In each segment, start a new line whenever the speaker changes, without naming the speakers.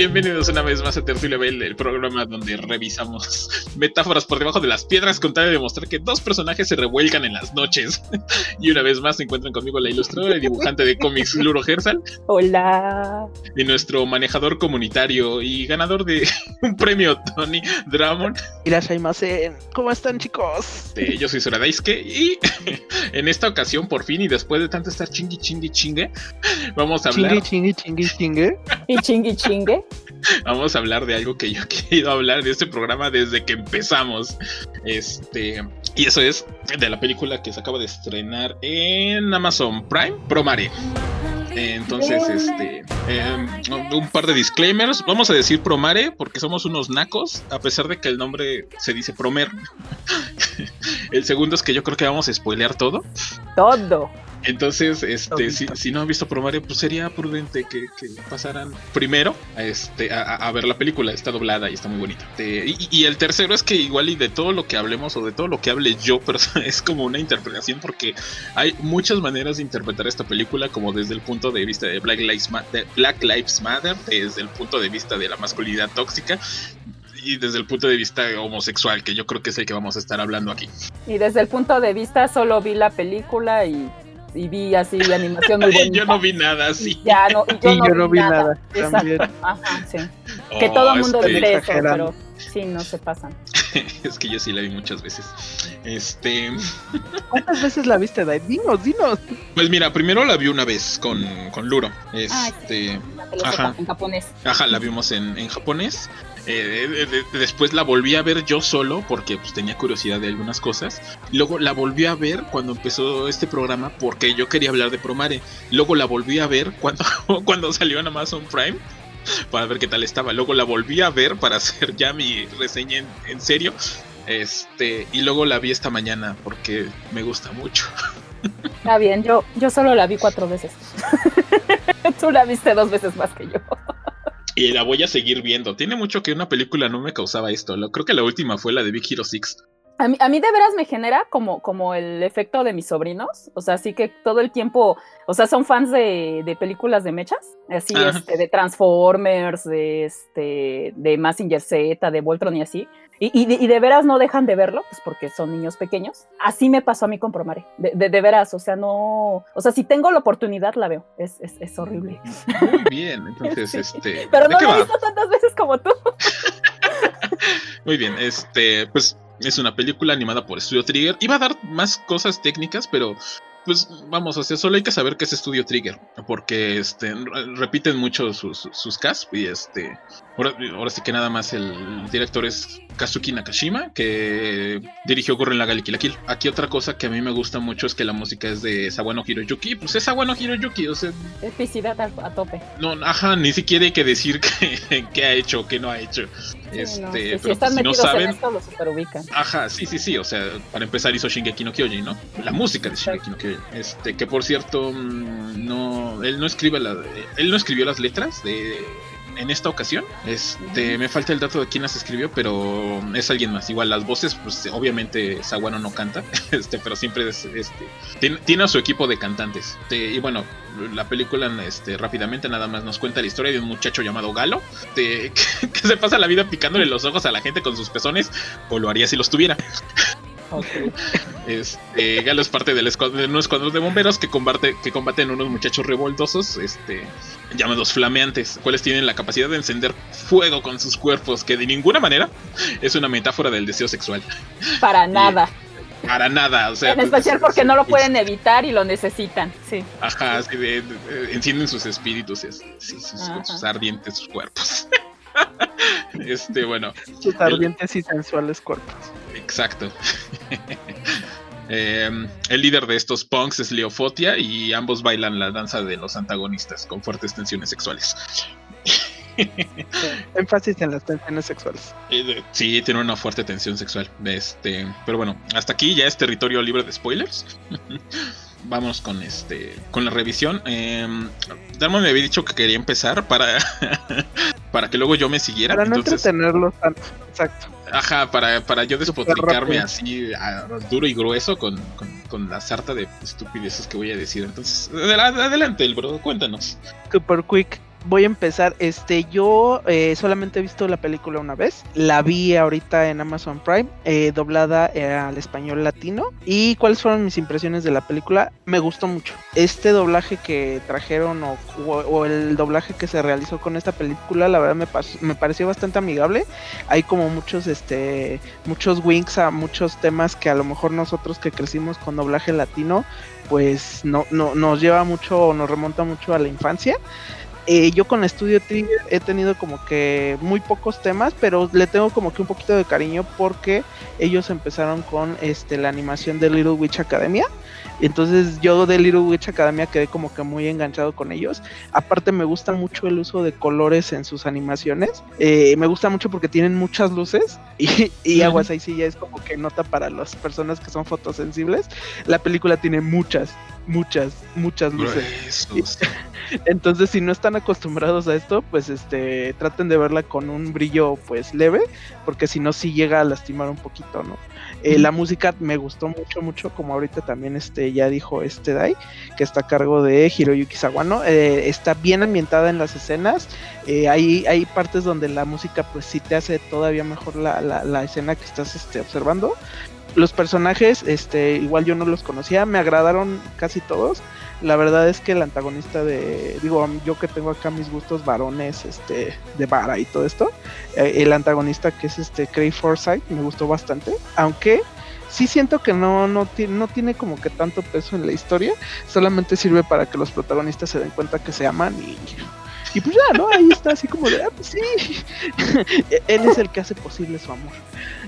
Bienvenidos una vez más a Tertulia Bell, el programa donde revisamos metáforas por debajo de las piedras con tal de demostrar que dos personajes se revuelcan en las noches. y una vez más se encuentran conmigo la ilustradora y dibujante de cómics Luro Gersal.
Hola.
Y nuestro manejador comunitario y ganador de un premio Tony Dramon.
Irashaimasen. ¿Cómo están, chicos?
Eh, yo soy Sora Daisuke y en esta ocasión, por fin, y después de tanto estar chingui, chingui, chingue, vamos a hablar.
Chingui, chingui, chingui, chingue.
Y chingui, chingue.
Vamos a hablar de algo que yo he querido hablar de este programa desde que empezamos. Este, y eso es de la película que se acaba de estrenar en Amazon Prime, Promare. Entonces, este, eh, un par de disclaimers. Vamos a decir Promare porque somos unos nacos, a pesar de que el nombre se dice Promer. el segundo es que yo creo que vamos a spoilear todo.
Todo.
Entonces, este, si, si, no han visto Promario, pues sería prudente que, que pasaran primero a, este, a, a, ver la película. Está doblada y está muy bonita. y, y, el tercero es que igual y de todo lo que hablemos o de todo lo que hable yo, pero es como una interpretación porque hay muchas maneras de interpretar esta película, como desde el punto de vista de Black Lives, de Black Lives Matter, desde el punto de vista de la masculinidad tóxica, y desde el punto de vista homosexual, que yo creo que es el que vamos a estar hablando aquí.
Y desde el punto de vista solo vi la película y y vi así animación muy bonita.
yo no vi nada así.
Ya no, y yo,
y
no,
yo
vi
no vi
nada.
nada. También.
Ajá, sí.
Oh,
que todo el mundo
es que-
dice eso, pero sí, no se pasan.
es que yo sí la vi muchas veces. Este,
¿Cuántas veces la viste, Dai? Dinos, dinos.
pues mira, primero la vi una vez con, con Luro.
Ay,
Este,
La película
Ajá.
en japonés.
ajá, la vimos en, en japonés. Eh, de- después la volví a ver yo solo porque pues, tenía curiosidad de algunas cosas. Luego la volví a ver cuando empezó este programa porque yo quería hablar de Promare. Luego la volví a ver cuando, cuando salió en Amazon Prime para ver qué tal estaba. Luego la volví a ver para hacer ya mi reseña en, en serio. Este, y luego la vi esta mañana porque me gusta mucho.
Está bien, yo, yo solo la vi cuatro veces. Tú la viste dos veces más que yo.
Y la voy a seguir viendo. Tiene mucho que una película no me causaba esto. Lo- Creo que la última fue la de Big Hero 6.
A mí, a mí de veras me genera como, como el efecto de mis sobrinos. O sea, así que todo el tiempo, o sea, son fans de, de películas de mechas. Así,
Ajá.
este, de Transformers, de este, de Massinger Z, de Voltron y así. Y, y de, y de veras no dejan de verlo, pues porque son niños pequeños. Así me pasó a mí con Promare. De, de, de veras, o sea, no. O sea, si tengo la oportunidad, la veo. Es, es, es horrible.
Muy bien, entonces,
Sí.
este.
Pero
¿de
no la he visto tantas veces como tú.
Muy bien, este, pues es una película animada por Studio Trigger. Iba a dar más cosas técnicas, pero pues vamos, o sea, solo hay que saber que es Studio Trigger, porque este re- repiten mucho sus, sus cast y este ahora, ahora sí que nada más el director es Kazuki Nakashima, que dirigió Gurren Lagann y Kill la Kill. Aquí otra cosa que a mí me gusta mucho es que la música es de Sawano Hiroyuki, pues es Sawano Hiroyuki, o sea,
Epicidad a, a tope.
no, ajá, ni siquiera hay que decir que, que ha hecho o que no ha hecho.
Sí,
Este,
no, sí,
pero
si
pues, si no
metidos en
saben,
esto, lo superubican.
Ajá, sí, sí, sí. O sea, para empezar hizo Shingeki no Kyojin, ¿no? La música de Shingeki no Kyojin. Este, que por cierto, mm, no, él no escribe la, él no escribió las letras de en esta ocasión. Este, me falta el dato de quién las escribió, pero es alguien más. Igual las voces, pues obviamente Sawano no canta, este, pero siempre es, este, tiene, tiene a su equipo de cantantes. Este, y bueno, la película, este, rápidamente nada más nos cuenta la historia de un muchacho llamado Galo, este, que, que se pasa la vida picándole los ojos a la gente con sus pezones, o lo haría si los tuviera.
Ok.
Este, Galo es parte del escuadrón, de un escuadrón de bomberos que combate, que combaten unos muchachos revoltosos, este, llamados flameantes, cuales tienen la capacidad de encender fuego con sus cuerpos, que de ninguna manera es una metáfora del deseo sexual.
Para nada.
Para nada, o sea.
en especial porque no lo pueden evitar y lo necesitan. Sí.
Ajá, así de, de- de- encienden sus espíritus, sí, sus, sus ardientes sus cuerpos. este, bueno,
Sus ardientes y sensuales cuerpos.
Exacto. Em, el líder de estos punks es Leo Fotia y ambos bailan la danza de los antagonistas con fuertes tensiones sexuales.
Énfasis en las tensiones sexuales.
Eh, Sí, tiene una fuerte tensión sexual. Este, pero bueno, hasta aquí ya es territorio libre de spoilers. Vamos con este, con la revisión. Eh, Darman me había dicho que quería empezar para, para que luego yo me siguiera.
Para no
entonces,
entretenerlos tanto. Exacto.
Ajá, para, para yo despotricarme así a- duro y grueso con, con, con la sarta de estupideces que voy a decir. Entonces, adela- adelante, el bro, cuéntanos.
Super quick. Voy a empezar. Este, yo eh, solamente he visto la película una vez. La vi ahorita en Amazon Prime, eh, doblada eh, al español latino. ¿Y cuáles fueron mis impresiones de la película? Me gustó mucho. Este doblaje que trajeron o, el doblaje que se realizó con esta película, la verdad me, me pareció bastante amigable. Hay como muchos, este, muchos winks a muchos temas que a lo mejor nosotros que crecimos con doblaje latino, pues no, no nos lleva mucho o nos remonta mucho a la infancia. Eh, yo con Studio Trigger he tenido como que muy pocos temas, pero le tengo como que un poquito de cariño porque ellos empezaron con este la animación de Little Witch Academia. Entonces yo de Little Witch Academia quedé como que muy enganchado con ellos. Aparte me gusta mucho el uso de colores en sus animaciones. Eh, me gusta mucho porque tienen muchas luces y, y aguas ahí sí ya es como que nota para las personas que son fotosensibles. La película tiene muchas, muchas, muchas luces. Entonces, si no están acostumbrados a esto, pues este traten de verla con un brillo pues leve, porque si no sí llega a lastimar un poquito, ¿no? Eh, La música me gustó mucho, mucho, como ahorita también este ya dijo este Dai, que está a cargo de Hiroyuki Sawano. Eh, está bien ambientada en las escenas. eh, hay, hay partes donde la música pues sí te hace todavía mejor la, la, la escena que estás este, observando. Los personajes, este, igual yo no los conocía, me agradaron casi todos la verdad es que el antagonista de digo yo que tengo acá mis gustos varones este de vara y todo esto eh, el antagonista que es este Craig Forsyth me gustó bastante aunque sí siento que no no, no tiene como que tanto peso en la historia solamente sirve para que los protagonistas se den cuenta que se aman y y pues ya, ¿no? Ahí está así como de, ah, pues sí. Él es el que hace posible su amor.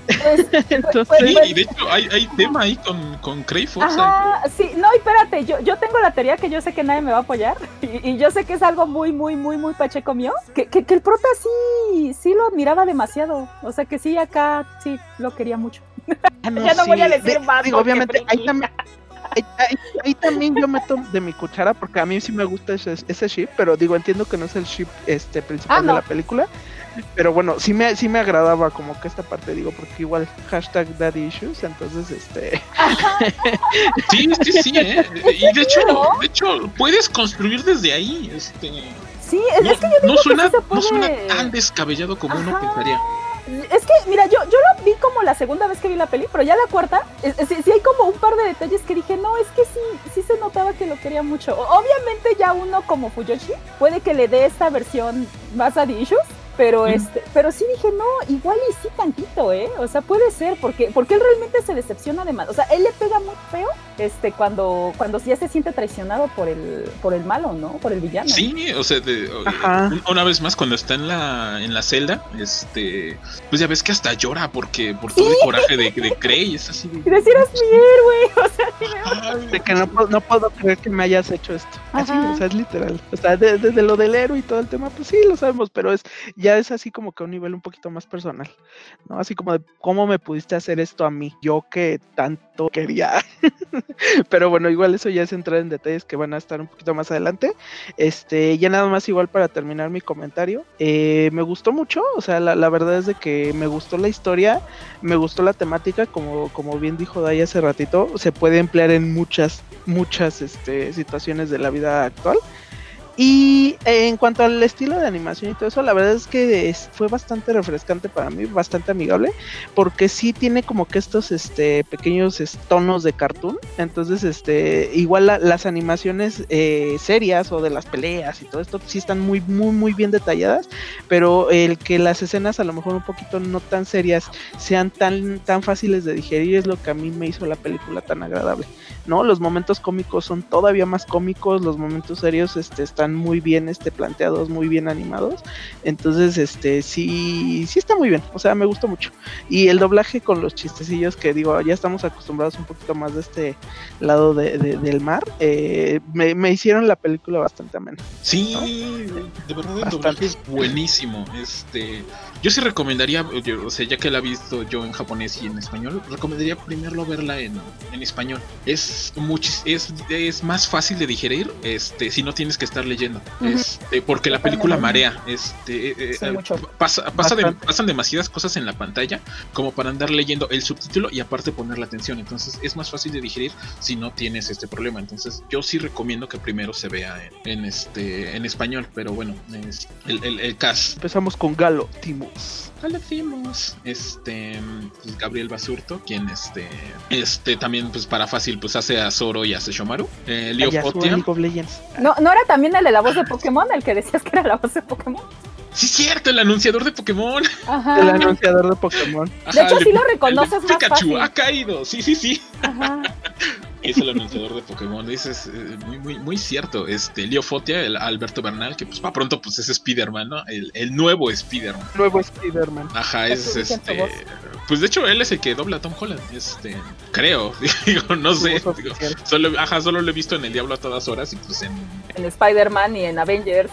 Pues,
Entonces,
Sí, y de hecho hay, hay tema ahí con, con Forsyth.
Ajá, sí, no, y espérate, yo, yo tengo la teoría que yo sé que nadie me va a apoyar y, y yo sé que es algo muy, muy, muy, muy pacheco mío, que, que, que el prota sí, sí lo admiraba demasiado, o sea que sí, acá sí lo quería mucho.
Ah,
Ya no voy a decir
De-
más
Digo, obviamente, ahí también, ahí, ahí- ahí también yo meto de mi cuchara porque a mí sí me gusta ese, ese ship, pero digo, entiendo que no es el ship este principal
Ah,
de
no.
la película. Pero bueno, sí me, sí me agradaba como que esta parte, digo, porque igual hashtag daddy issues, entonces este
Sí, sí, sí, ¿eh? Y de hecho, de hecho, puedes construir desde ahí. Este,
Sí, es,
no,
es que yo digo
no suena,
que sí se
no suena tan descabellado como uno
Ajá.
pensaría.
Es que, mira, yo, yo lo vi como la segunda vez que vi la peli, pero ya la cuarta, es- es- sí, hay como un par de detalles que dije, no, es que sí, sí se notaba que lo quería mucho. Obviamente ya uno como Fuyoshi puede que le dé esta versión más a The Issues, pero este, pero sí dije, no, igual y sí tantito, ¿eh? O sea, puede ser, porque, porque él realmente se decepciona de más. O sea, él le pega muy feo este, cuando, cuando ya se siente traicionado por el, por el malo, ¿no? Por el villano.
Sí, o sea, de-
Ajá.
un- una vez más cuando está en la en la celda, este, pues ya ves que hasta llora porque por todo el coraje de, de Cray, es así.
Y decir, es mi héroe, o sea,
de que no, puedo- no puedo creer que me hayas hecho esto. Así,
Ajá.
o sea, es literal. O sea, de- desde lo del héroe y todo el tema, pues sí, lo sabemos, pero es ya es así como que a un nivel un poquito más personal, ¿no? Así como de cómo me pudiste hacer esto a mí, yo que tanto quería. pero bueno, igual eso ya es entrar en detalles que van a estar un poquito más adelante. Este, ya nada más igual para terminar mi comentario. eh, me gustó mucho, o sea, la, la verdad es de que me gustó la historia, me gustó la temática, como, como bien dijo Day hace ratito, se puede emplear en muchas, muchas este, situaciones de la vida actual. Y eh, en cuanto al estilo de animación y todo eso, la verdad es que fue bastante refrescante para mí, bastante amigable, porque sí tiene como que estos este, pequeños tonos de cartoon. Entonces, este, igual la- las animaciones eh, serias o de las peleas y todo esto, sí están muy, muy, muy bien detalladas, pero el que las escenas a lo mejor un poquito no tan serias sean tan, tan fáciles de digerir es lo que a mí me hizo la película tan agradable. ¿no? Los momentos cómicos son todavía más cómicos, los momentos serios este, están muy bien este, planteados, muy bien animados. Entonces, este, sí, sí está muy bien. O sea, me gustó mucho. Y el doblaje con los chistecillos que digo, ya estamos acostumbrados un poquito más de este lado de- de- del mar, eh, me, me hicieron la película bastante amena.
Sí, de verdad el
Bastante.
doblaje es buenísimo. Este, yo sí recomendaría, yo- o sea, ya que la he visto yo en japonés y en español, recomendaría primero verla en, en español. Es muchis, es, es más fácil de digerir, este, si no tienes que estar leyendo.
Ujú.
Este, porque la película marea. Este, eh, eh,
mucho.
pasa, pasa de- pasan demasiadas cosas en la pantalla como para andar leyendo el subtítulo y aparte poner la atención. Entonces es más fácil de digerir si no tienes este problema. Entonces yo sí recomiendo que primero se vea en, en este en español. Pero bueno, es el, el, el cast.
Empezamos con Galo Timus.
Ya lo vimos. Este pues, Gabriel Basurto, quien este este también pues para fácil pues hace a Zoro y hace Shomaru. Eh, Leo.
¿No, ¿No era también el de la voz de Pokémon, el que decías que era la voz de Pokémon?
Sí, cierto, el anunciador de Pokémon.
Ajá.
El anunciador de Pokémon.
De hecho,
el
sí lo
el
reconoces más
Pikachu
fácil.
ha caído. Sí, sí, sí.
Ajá.
Es el anunciador de Pokémon. Eso es eh, muy, muy, muy cierto. Este, Leo Fotia, el Alberto Bernal, que pues para pronto pues es Spider-Man, ¿no? El, el nuevo Spider-Man.
Nuevo Spider-Man.
Ajá, es
dices
este. Pues de hecho él es el que dobla a Tom Holland. Este, creo. Digo, no sé. Digo, solo, ajá, solo lo he visto en El Diablo a todas horas y pues en.
En Spider-Man y en Avengers.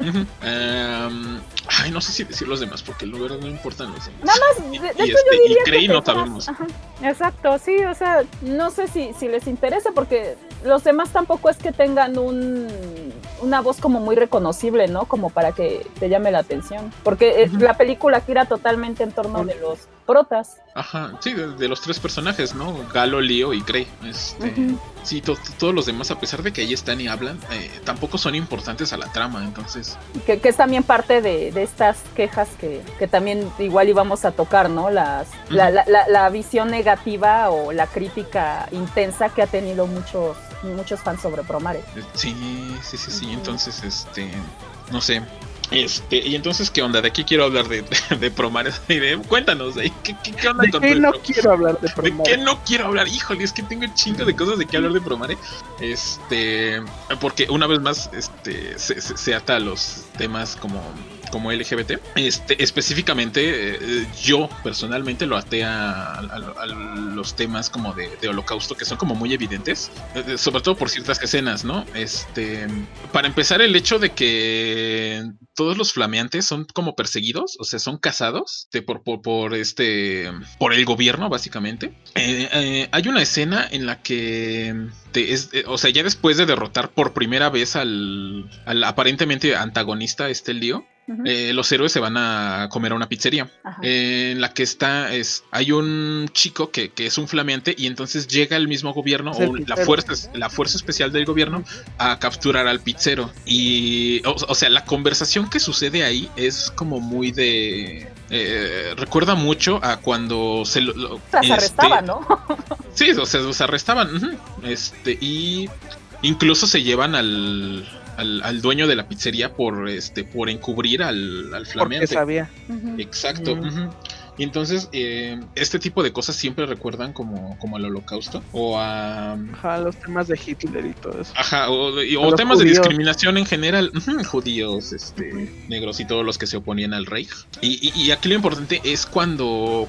Em, ay, no sé si decir los demás porque verdad no importan los demás.
Nada más, de, de
Y,
hecho
este,
yo
y
diría que
no sabemos.
Ajá, exacto, sí, o sea, no sé si, si les interesa porque los demás tampoco es que tengan un una voz como muy reconocible, ¿no? Como para que te llame la atención. Porque
Ujú.
la película gira totalmente en torno de los protas.
Ajá, sí, de, de los tres personajes, ¿no? Galo, Leo y Grey. Este. Sí, to- to- todos los demás, a pesar de que ahí están y hablan, eh, tampoco son importantes a la trama, entonces.
Que, que es también parte de, de estas quejas que, que también igual íbamos a tocar, ¿no? Las, la, la, la, la visión negativa o la crítica intensa que ha tenido muchos, muchos fans sobre Promare.
eh, Sí, sí, sí, sí. Entonces, este. No sé. Este, y entonces, ¿qué onda? ¿De qué quiero hablar de, de, de de- Cuéntanos. ¿qué, qué, qué onda
¿De
con
qué no quiero hablar de
¿De
Promare?
qué no quiero hablar? Híjole, es que tengo un chingo de cosas de qué hablar de Promare. Este, porque una vez más, este, se, se- se ata a los temas como, como LGBT. Este, específicamente, eh, yo personalmente lo até a, los temas como de, holocausto que son como muy evidentes, eh, eh, sobre todo por ciertas escenas, ¿no? Este, para empezar, el hecho de que todos los flameantes son como perseguidos, o sea, son cazados de por, por, por este, por el gobierno, básicamente. Eh, eh, hay una escena en la que, eh, o sea, ya después de derrotar por primera vez al, al aparentemente antagonista, este lío, Eh, los héroes se van a comer a una pizzería eh, en la que está es hay un chico que, que es un flameante y entonces llega el mismo gobierno
el
o la fuerza la fuerza especial del gobierno a capturar al pizzero y o, o sea la conversación que sucede ahí es como muy de eh, recuerda mucho a cuando se lo, lo-
Las
este,
arrestaban, ¿no?
Sí, o sea, los arrestaban. Este, y incluso se llevan al, al, al dueño de la pizzería por este por encubrir al, al
Porque sabía.
Exacto.
Mm.
Y entonces, eh, este tipo de cosas siempre recuerdan como, como al holocausto. O a.
Ajá, los temas de Hitler y todo eso.
Ajá, o, y- o temas de discriminación en general, judíos, este, negros y todos los que se oponían al rey. Y, y- y aquí lo importante es cuando,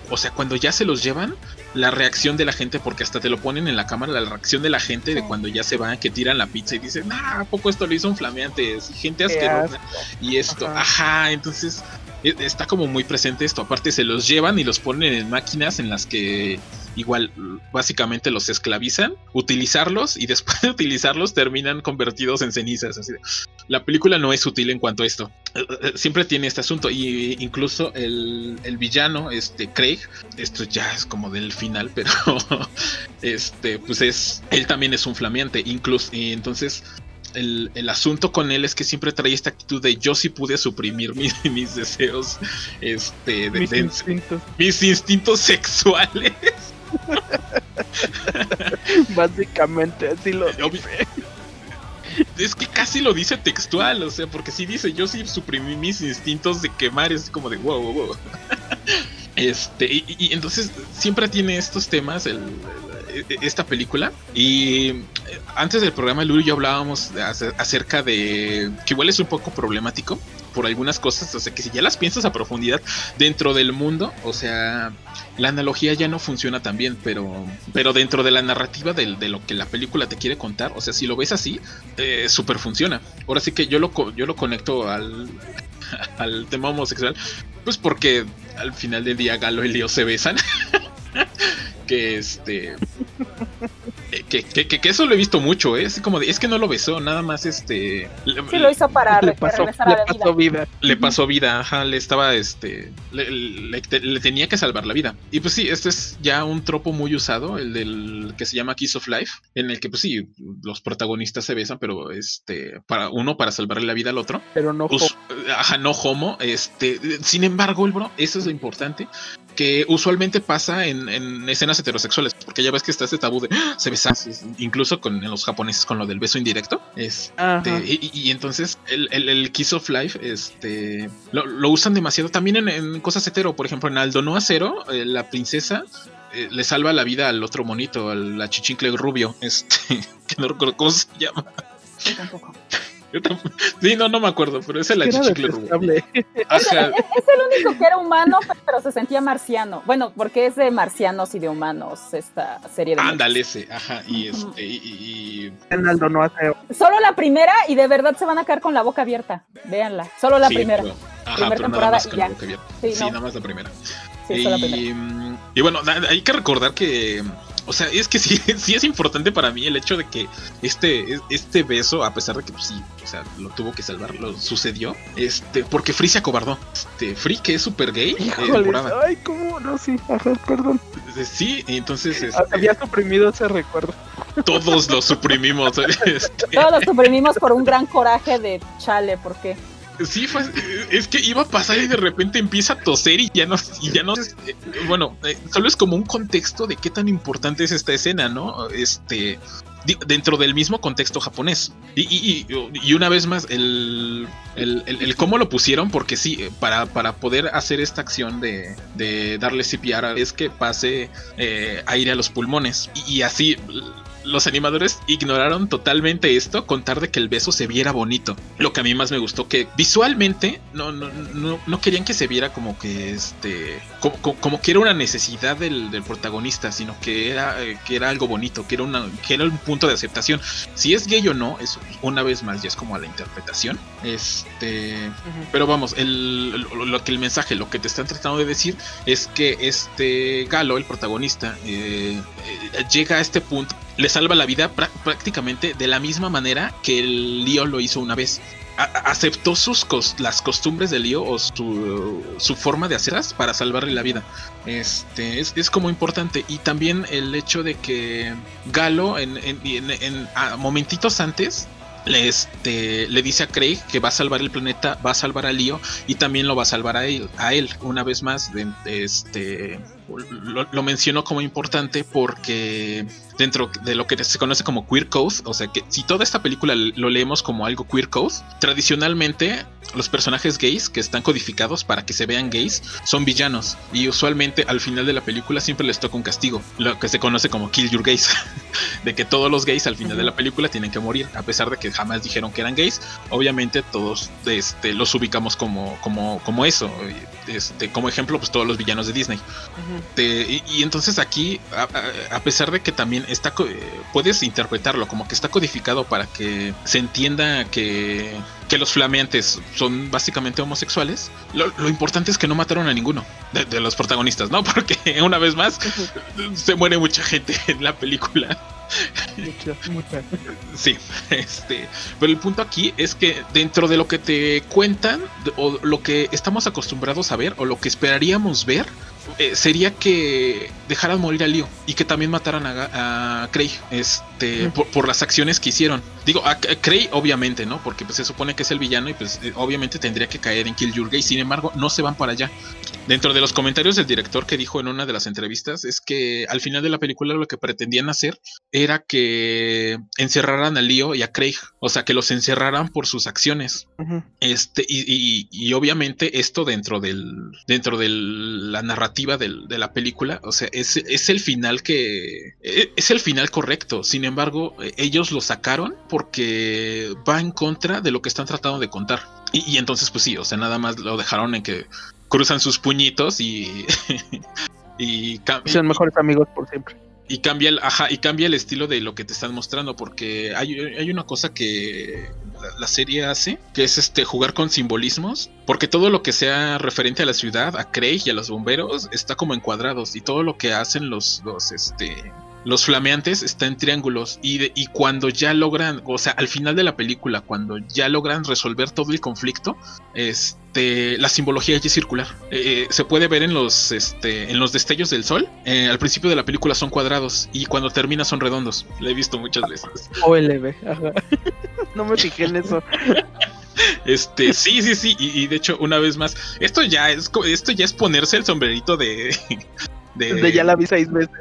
o sea, cuando ya se los llevan, la reacción de la gente, porque hasta te lo ponen en la cámara, la reacción de la gente de cuando ya se van, que tiran la pizza y dicen, ah, ¿a poco esto lo hizo un flameante? Gente asquerosa. Y esto,
Ajá.
ajá, entonces está como muy presente esto. Aparte, se los llevan y los ponen en máquinas en las que igual básicamente los esclavizan, utilizarlos y después de utilizarlos terminan convertidos en cenizas. Así la película no es útil en cuanto a esto. Eh, eh, Siempre tiene este asunto y incluso el, el villano, este Craig, esto ya es como del final, pero este, pues es, él también es un flameante, incluso y entonces el, el asunto con él es que siempre trae esta actitud de yo sí pude suprimir mi- mis deseos, este, de-
Mis
de-
instintos.
mis instintos sexuales.
Básicamente, así lo
Obvi- Es que casi lo dice textual, o sea, porque sí dice, yo sí suprimí mis instintos de quemar, es como de wow, wow, wow. Este, y, y- y entonces siempre tiene estos temas el- el- esta película. Y eh, antes del programa, Lulu y yo hablábamos ace- acerca de que igual es un poco problemático por algunas cosas, o sea, que si ya las piensas a profundidad dentro del mundo, o sea, la analogía ya no funciona tan bien, pero, pero dentro de la narrativa de, lo que la película te quiere contar, o sea, si lo ves así, eh, súper funciona. Ahora sí que yo lo, yo lo conecto al, al tema homosexual, pues porque al final del día Galo y Leo se besan. que este. Que, que, que, eso lo he visto mucho, ¿eh? Es como de, es que no lo besó, nada más este.
Sí, lo hizo para
le pasó,
regresar
le
a la
pasó
vida.
vida.
Le pasó vida, ajá, le estaba, este, le, le- le tenía que salvar la vida. Y pues sí, este es ya un tropo muy usado, el del que se llama Kiss of Life, en el que pues sí, los protagonistas se besan, pero este, para uno para salvarle la vida al otro.
Pero no
Us- ajá, no homo, este, sin embargo, el bro, eso es lo importante, que usualmente pasa en, en escenas heterosexuales, porque ya ves que está este tabú de "Ah, se besan, incluso con en los japoneses con lo del beso indirecto, este, y, entonces el, el- el Kiss of Life este, lo, lo usan demasiado también en, en cosas hetero. Por ejemplo, en Aldo No Acero, eh, la princesa eh, le salva la vida al otro monito, a la chichincle rubio, este, que no recuerdo cómo se llama.
Yo tampoco.
Yo tampoco- sí, no, no me acuerdo, pero esa es la
Era
chichincle rubio.
detestable.
Ajá,
Es el único que era humano, pero se sentía marciano. Bueno, porque es de marcianos y de humanos esta serie de.
ándale ese, ajá, y este, y, y-.
Solo la primera y de verdad se van a quedar con la boca abierta. Véanla. Solo la
sí,
primera.
pero- ajá,
Primera
pero nada
temporada
más
y
con
ya.
la boca abierta.
Sí,
Sí,
no.
nada más la primera.
Sí, solo la primera.
y, mm, y bueno, hay que recordar que, o sea, es que sí, sí es importante para mí el hecho de que este, este beso, a pesar de que pues, sí, o sea, lo tuvo que salvar, lo sucedió, este, porque Free se acobardó. Este, Free, que es super gay, eh,
Híjole,
morada.
ay, cómo, no, sí, ajá, perdón.
Eh, Sí, entonces este,
Había suprimido ese recuerdo.
todos lo suprimimos. este,
Todos lo suprimimos por un gran coraje de chale, ¿por qué?
Sí, fue, es que iba a pasar y de repente empieza a toser y ya no, y ya no, eh, bueno, eh, solo es como un contexto de qué tan importante es esta escena, ¿no? Este, dentro del mismo contexto japonés. Y, y- y- una vez más, el, el, el- el cómo lo pusieron, porque sí, eh, para, para poder hacer esta acción de, de darle CPR es que pase eh, aire a los pulmones. Y, y así los animadores ignoraron totalmente esto, contar de que el beso se viera bonito. Lo que a mí más me gustó, que visualmente no, no, no, no querían que se viera como que este. Como, como- como que era una necesidad del, del protagonista, sino que era, eh, que era algo bonito, que era, una, que era un punto de aceptación. Si es gay o no, eso una vez más ya es como a la interpretación. Este. Pero vamos, el, lo, lo que el mensaje, lo que te están tratando de decir es que este Galo, el protagonista, eh, eh, llega a este punto, le salva la vida prá- prácticamente de la misma manera que el Lío lo hizo una vez. Aceptó sus las costumbres de Lío o su, su forma de hacerlas para salvarle la vida. Este es, es como importante. Y también el hecho de que Galo, en, en- en- momentitos antes, le, este, le dice a Craig que va a salvar el planeta, va a salvar a Lío y también lo va a salvar a él. A él. Una vez más, este, lo, lo menciono como importante porque dentro de lo que se conoce como queer code, o sea que si toda esta película lo leemos como algo queer code, tradicionalmente los personajes gays que están codificados para que se vean gays son villanos. Y usualmente al final de la película siempre les toca un castigo, lo que se conoce como kill your gays, de que todos los gays al final de la película tienen que morir, a pesar de que jamás dijeron que eran gays, obviamente todos este, los ubicamos como, como, como eso, este, como ejemplo pues todos los villanos de Disney. Y, y entonces aquí, a, pesar de que también está, eh, puedes interpretarlo como que está codificado para que se entienda que, que los flameantes son básicamente homosexuales, lo, lo importante es que no mataron a ninguno de, de los protagonistas, ¿no? Porque una vez más se muere mucha gente en la película. Sí, este, pero el punto aquí es que dentro de lo que te cuentan o lo que estamos acostumbrados a ver o lo que esperaríamos ver eh, sería que dejaran morir a Leo y que también mataran a, a Craig, este, por, por las acciones que hicieron. Digo, a, Craig obviamente, ¿no? Porque pues, se supone que es el villano y pues eh, obviamente tendría que caer en Kill Your Gay. Sin embargo, no se van para allá. Dentro de los comentarios del director que dijo en una de las entrevistas es que al final de la película lo que pretendían hacer era que encerraran a Leo y a Craig, o sea, que los encerraran por sus acciones. Este, y, y- y obviamente esto dentro del dentro de la narrativa de la película, o sea, es, es el final que e- es el final correcto. Sin embargo, eh, ellos lo sacaron porque va en contra de lo que están tratando de contar. Y, y entonces, pues sí, o sea, nada más lo dejaron en que cruzan sus puñitos y y, cam-
Son mejores amigos por siempre.
Y cambia el, ajá, y cambia el estilo de lo que te están mostrando, porque hay, hay una cosa que la, serie hace, que es este jugar con simbolismos, porque todo lo que sea referente a la ciudad, a Craig y a los bomberos, está como encuadrados, y todo lo que hacen los, los este los flameantes está en triángulos y, y cuando ya logran, o sea, al final de la película, cuando ya logran resolver todo el conflicto, este, la simbología ya es circular. Eh, se puede ver en los, este, en los destellos del sol. Eh, al principio de la película son cuadrados y cuando termina son redondos. La he visto muchas veces.
OLB, ajá. no me fijé en eso.
Este, sí, sí, sí, y, de hecho, una vez más, esto ya es esto ya es ponerse el sombrerito de.
De, ya la vi seis veces.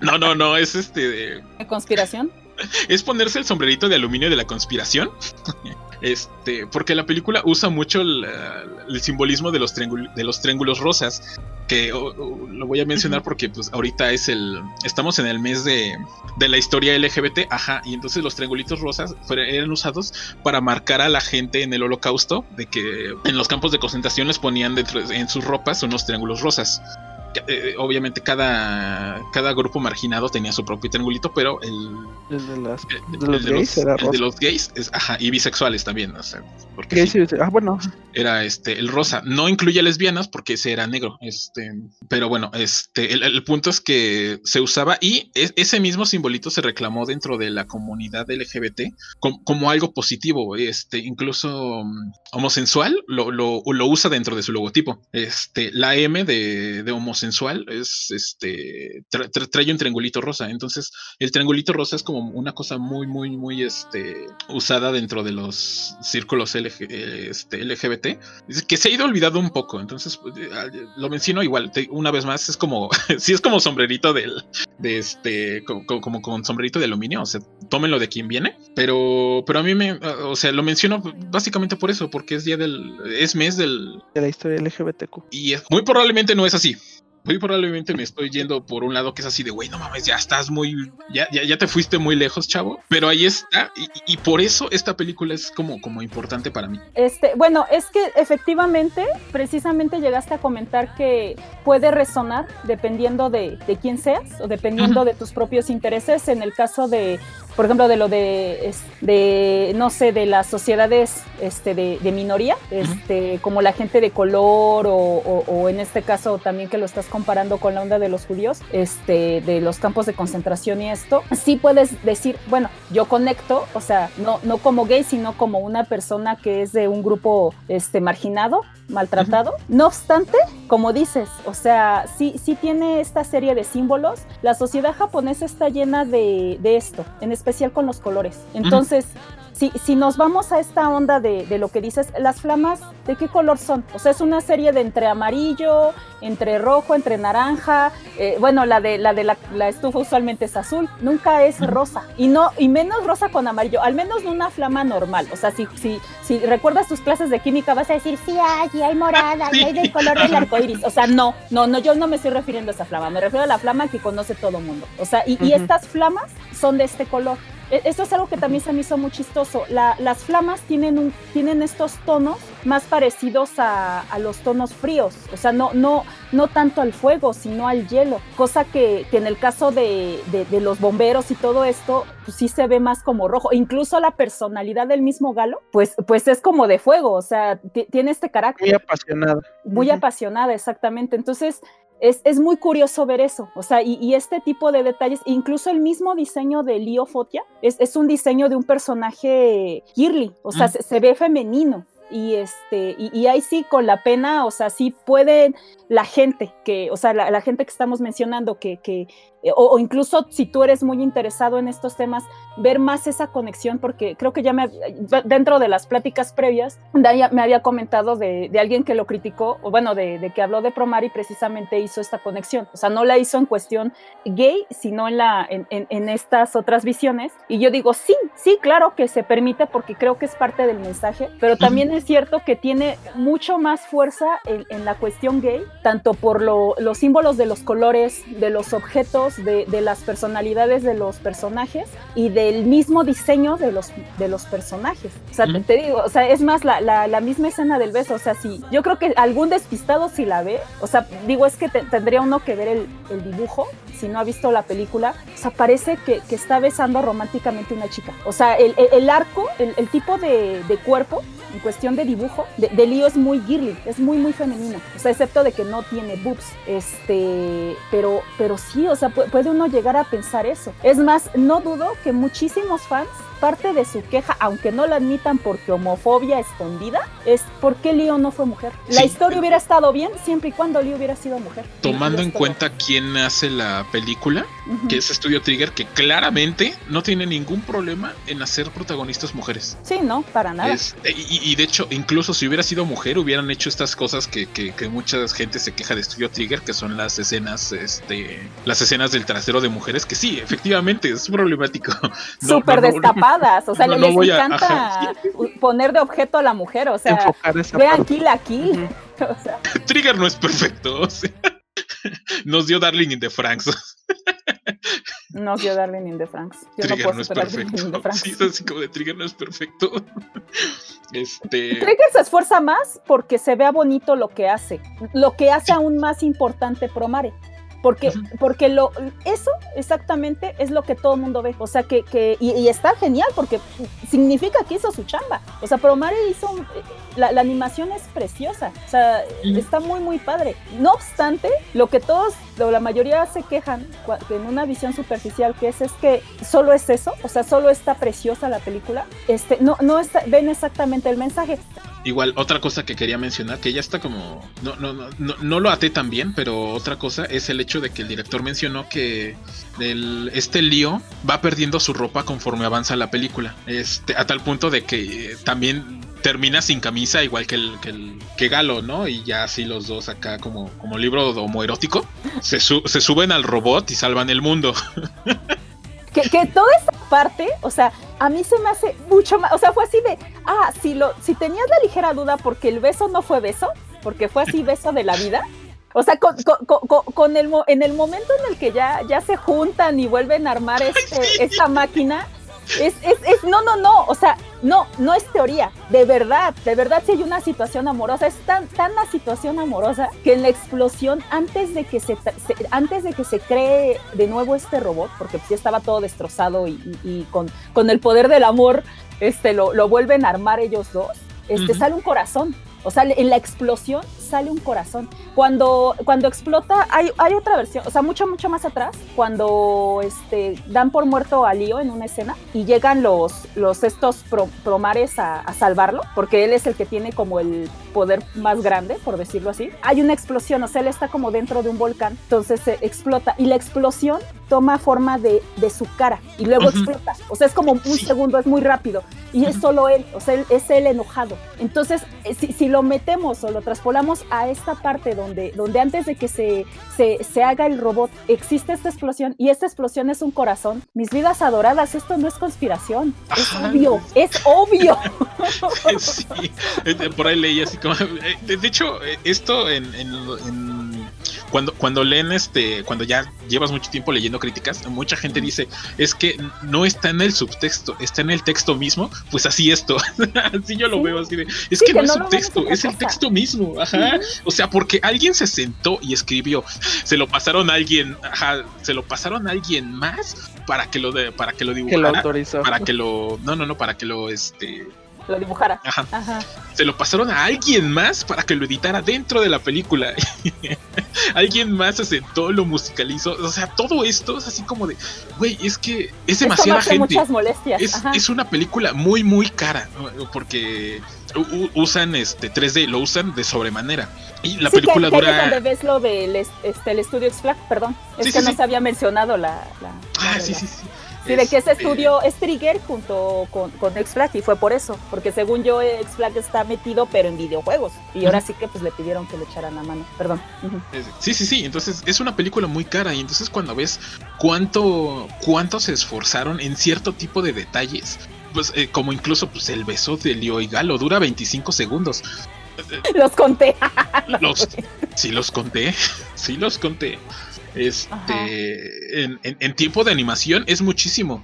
No, no, no, es este de.
¿Conspiración?
Es ponerse el sombrerito de aluminio de la conspiración. Este, porque la película usa mucho el, simbolismo de los, de los triángulos rosas, que lo voy a mencionar porque pues ahorita es el, estamos en el mes de, de la historia LGBT, ajá, y entonces los triangulitos rosas eran usados para marcar a la gente en el holocausto, de que en los campos de concentración les ponían dentro, en sus ropas unos triángulos rosas. Eh, obviamente cada, cada grupo marginado tenía su propio triangulito, pero el, de, los, gays es, ajá, y bisexuales también, o sea, porque
ah, bueno.
era este el rosa, no incluye lesbianas porque ese era negro, este, pero bueno, este, el, punto es que se usaba y ese mismo simbolito se reclamó dentro de la comunidad LGBT como, algo positivo, este, incluso um, homosensual lo, lo, lo, usa dentro de su logotipo, este, la M de, de homosexual sensual es este trae un triangulito rosa. Entonces, el triangulito rosa es como una cosa muy, muy, muy este, usada dentro de los círculos este, LGBT, que se ha ido olvidado un poco. Entonces, pues, eh, lo menciono igual, una vez más, es como, si es como sombrerito del, de este, como, con sombrerito de aluminio, o sea, tómenlo de quien viene, pero, pero a mí me, o sea, lo menciono básicamente por eso, porque es día del, es mes del...
De la historia LGBTQ.
Y muy probablemente no es así muy probablemente me estoy yendo por un lado que es así de, güey, no mames, ya estás muy, ya, ya, ya te fuiste muy lejos, chavo. Pero ahí está, y, por eso esta película es como, como importante para mí.
Este, bueno, es que efectivamente, precisamente llegaste a comentar que puede resonar dependiendo de, de quién seas o dependiendo de tus propios intereses. En el caso de por ejemplo, de lo de, de no sé, de las sociedades este, de, minoría, este, como la gente de color o, en este caso también que lo estás comparando con la onda de los judíos, este, de los campos de concentración y esto, sí puedes decir, bueno, yo conecto, o sea, no, no como gay, sino como una persona que es de un grupo este, marginado, maltratado. No obstante, como dices, o sea, sí, sí tiene esta serie de símbolos. La sociedad japonesa está llena de, de esto, en especial con los colores. Entonces, si, si nos vamos a esta onda de, de, lo que dices, las flamas, ¿de qué color son? O sea, es una serie de entre amarillo, entre rojo, entre naranja. Eh, bueno, la de, la, de la, la, estufa usualmente es azul, nunca es rosa. Y, no, y menos rosa con amarillo, al menos no una flama normal. O sea, si, si, si recuerdas tus clases de química, vas a decir, sí hay, hay morada, y hay del color del arco iris. O sea, no, no, no, yo no me estoy refiriendo a esa flama, me refiero a la flama que conoce todo mundo. O sea, y, y estas flamas son de este color. E, esto es algo que también se me hizo muy chistoso. las flamas tienen, un, tienen estos tonos más parecidos a, los tonos fríos, o sea, no, no, no tanto al fuego, sino al hielo, cosa que, en el caso de, los bomberos y todo esto, pues sí se ve más como rojo. Incluso la personalidad del mismo Galo, pues, pues es como de fuego, o sea, tiene este carácter.
Muy apasionada.
Muy apasionada, exactamente. Entonces, es, muy curioso ver eso, o sea, y, este tipo de detalles, incluso el mismo diseño de Leo Fotia, es, un diseño de un personaje Kirli, o sea, se, ve femenino. Y este, y, ahí sí, con la pena, o sea, sí pueden la gente que, o sea, la, gente que estamos mencionando, que, que eh, o, incluso si tú eres muy interesado en estos temas, ver más esa conexión, porque creo que ya me, dentro de las pláticas previas, Daya me había comentado de, alguien que lo criticó, o bueno, de, que habló de Promar y precisamente hizo esta conexión, o sea, no la hizo en cuestión gay, sino en, la, en, en, estas otras visiones, y yo digo, sí, sí, claro que se permite porque creo que es parte del mensaje, pero también es cierto que tiene mucho más fuerza en, en la cuestión gay, tanto por lo, los símbolos de los colores, de los objetos, de, las personalidades de los personajes y del mismo diseño de los, de los personajes. O sea, te, digo, o sea, es más la, la, misma escena del beso. O sea, si yo creo que algún despistado si la ve, o sea, digo, es que tendría uno que ver el, el, dibujo, si no ha visto la película, o sea, parece que, que está besando románticamente una chica. O sea, el, el, arco, el, tipo de, de, cuerpo en cuestión de dibujo, de, de Leo es muy girly, es muy, muy femenina. O sea, excepto de que no tiene boobs. Este, pero, pero sí, o sea, puede uno llegar a pensar eso. Es más, no dudo que muchísimos fans parte de su queja, aunque no la admitan porque homofobia escondida, es por qué Leo no fue mujer. La historia hubiera estado bien siempre y cuando Leo hubiera sido mujer.
Tomando en cuenta quién hace la película, que es Studio Trigger, que claramente no tiene ningún problema en hacer protagonistas mujeres.
Sí, no, para nada.
Eh, y, de hecho, incluso si hubiera sido mujer, hubieran hecho estas cosas que, que, mucha gente se queja de Studio Trigger, que son las escenas, este, las escenas del trasero de mujeres, que sí, efectivamente, es problemático.
Súper o sea, les encanta poner de objeto a la mujer, o sea, vean kill a kill.
Trigger no es perfecto, o sea, nos dio Darling in the Franks.
Nos dio Darling in the Franks.
Trigger no, es perfecto. Sí, es así como de Trigger no es perfecto. Este...
Trigger se esfuerza más porque se vea bonito lo que hace. Lo que hace aún más importante Promare. Porque, porque lo, eso exactamente es lo que todo el mundo ve. O sea, que, que y, está genial porque significa que hizo su chamba. O sea, Promare hizo, la, la animación es preciosa. O sea, está muy, muy padre. No obstante, lo que todos, o la mayoría se quejan en una visión superficial que es, es que solo es eso. O sea, solo está preciosa la película. Este, no, no ven exactamente el mensaje.
Igual, otra cosa que quería mencionar, que ya está como. No, no, no, no, lo até tan bien, pero otra cosa es el hecho de que el director mencionó que este lío va perdiendo su ropa conforme avanza la película. Este, a tal punto de que también termina sin camisa, igual que el, que el que Galo, ¿no? Y ya así los dos acá como, como libro homoerótico, se, se suben al robot y salvan el mundo.
que, que toda esa parte, o sea, a mí se me hace mucho más, o sea, fue así de, ah, si, lo, si tenías la ligera duda porque el beso no fue beso, porque fue así beso de la vida, o sea, con, con, el, en el momento en el que ya, ya se juntan y vuelven a armar este, esta máquina, es, es, es, no, no, no, o sea, no, no es teoría, de verdad, de verdad si hay una situación amorosa, es tan, tan una situación amorosa que en la explosión, antes de que se, antes de que se cree de nuevo este robot, porque ya estaba todo destrozado y, con, con, el poder del amor, este, lo, lo vuelven a armar ellos dos, este, sale un corazón, o sea, en la explosión sale un corazón. Cuando, cuando explota, hay, hay otra versión, o sea, mucho, mucho más atrás, cuando este, dan por muerto a Lío en una escena y llegan los, los estos promares a, salvarlo, porque él es el que tiene como el poder más grande, por decirlo así. Hay una explosión, o sea, él está como dentro de un volcán, entonces se explota y la explosión toma forma de, de su cara y luego explota. O sea, es como un segundo, es muy rápido y es solo él, o sea, es él enojado. Entonces, eh, si, si lo metemos o lo traspolamos a esta parte donde, donde antes de que se, se, haga el robot existe esta explosión y esta explosión es un corazón. Mis vidas adoradas, esto no es conspiración, es obvio, es obvio.
sí, eh, por ahí leí así como... Eh, de hecho, esto en cuando, cuando leen este, cuando ya llevas mucho tiempo leyendo críticas, mucha gente dice, es que no está en el subtexto, está en el texto mismo, pues así esto. así yo lo veo así de, es que, no, es subtexto, es el texto mismo, ajá. O sea, porque alguien se sentó y escribió, se lo pasaron a alguien, ajá, se lo pasaron a alguien más para que lo de, para que lo dibujara, para que lo, no, no, no, para que lo este
lo dibujara. Ajá.
Se lo pasaron a alguien más para que lo editara dentro de la película. alguien más se sentó, lo musicalizó. O sea, todo esto es así como de, güey, es que es demasiada gente.
Muchas molestias.
Es, una película muy, muy cara. Porque usan este 3D, lo usan de sobremanera. Y la película dura.
Es donde ves lo del este, el estudio X-Flag, perdón. Es que no se había mencionado la.
ah, sí, sí, sí.
Sí, de que ese este, estudio es Trigger junto con, con X-Flag y fue por eso, porque según yo X-Flag está metido pero en videojuegos y ahora sí que pues le pidieron que le echaran la mano, perdón.
Sí, sí, sí, entonces es una película muy cara y entonces cuando ves cuánto, cuánto se esforzaron en cierto tipo de detalles, pues eh, como incluso pues el beso de Leo y Galo dura 25 segundos.
Los conté.
los, sí los conté, sí los conté. Este, en, tiempo de animación es muchísimo.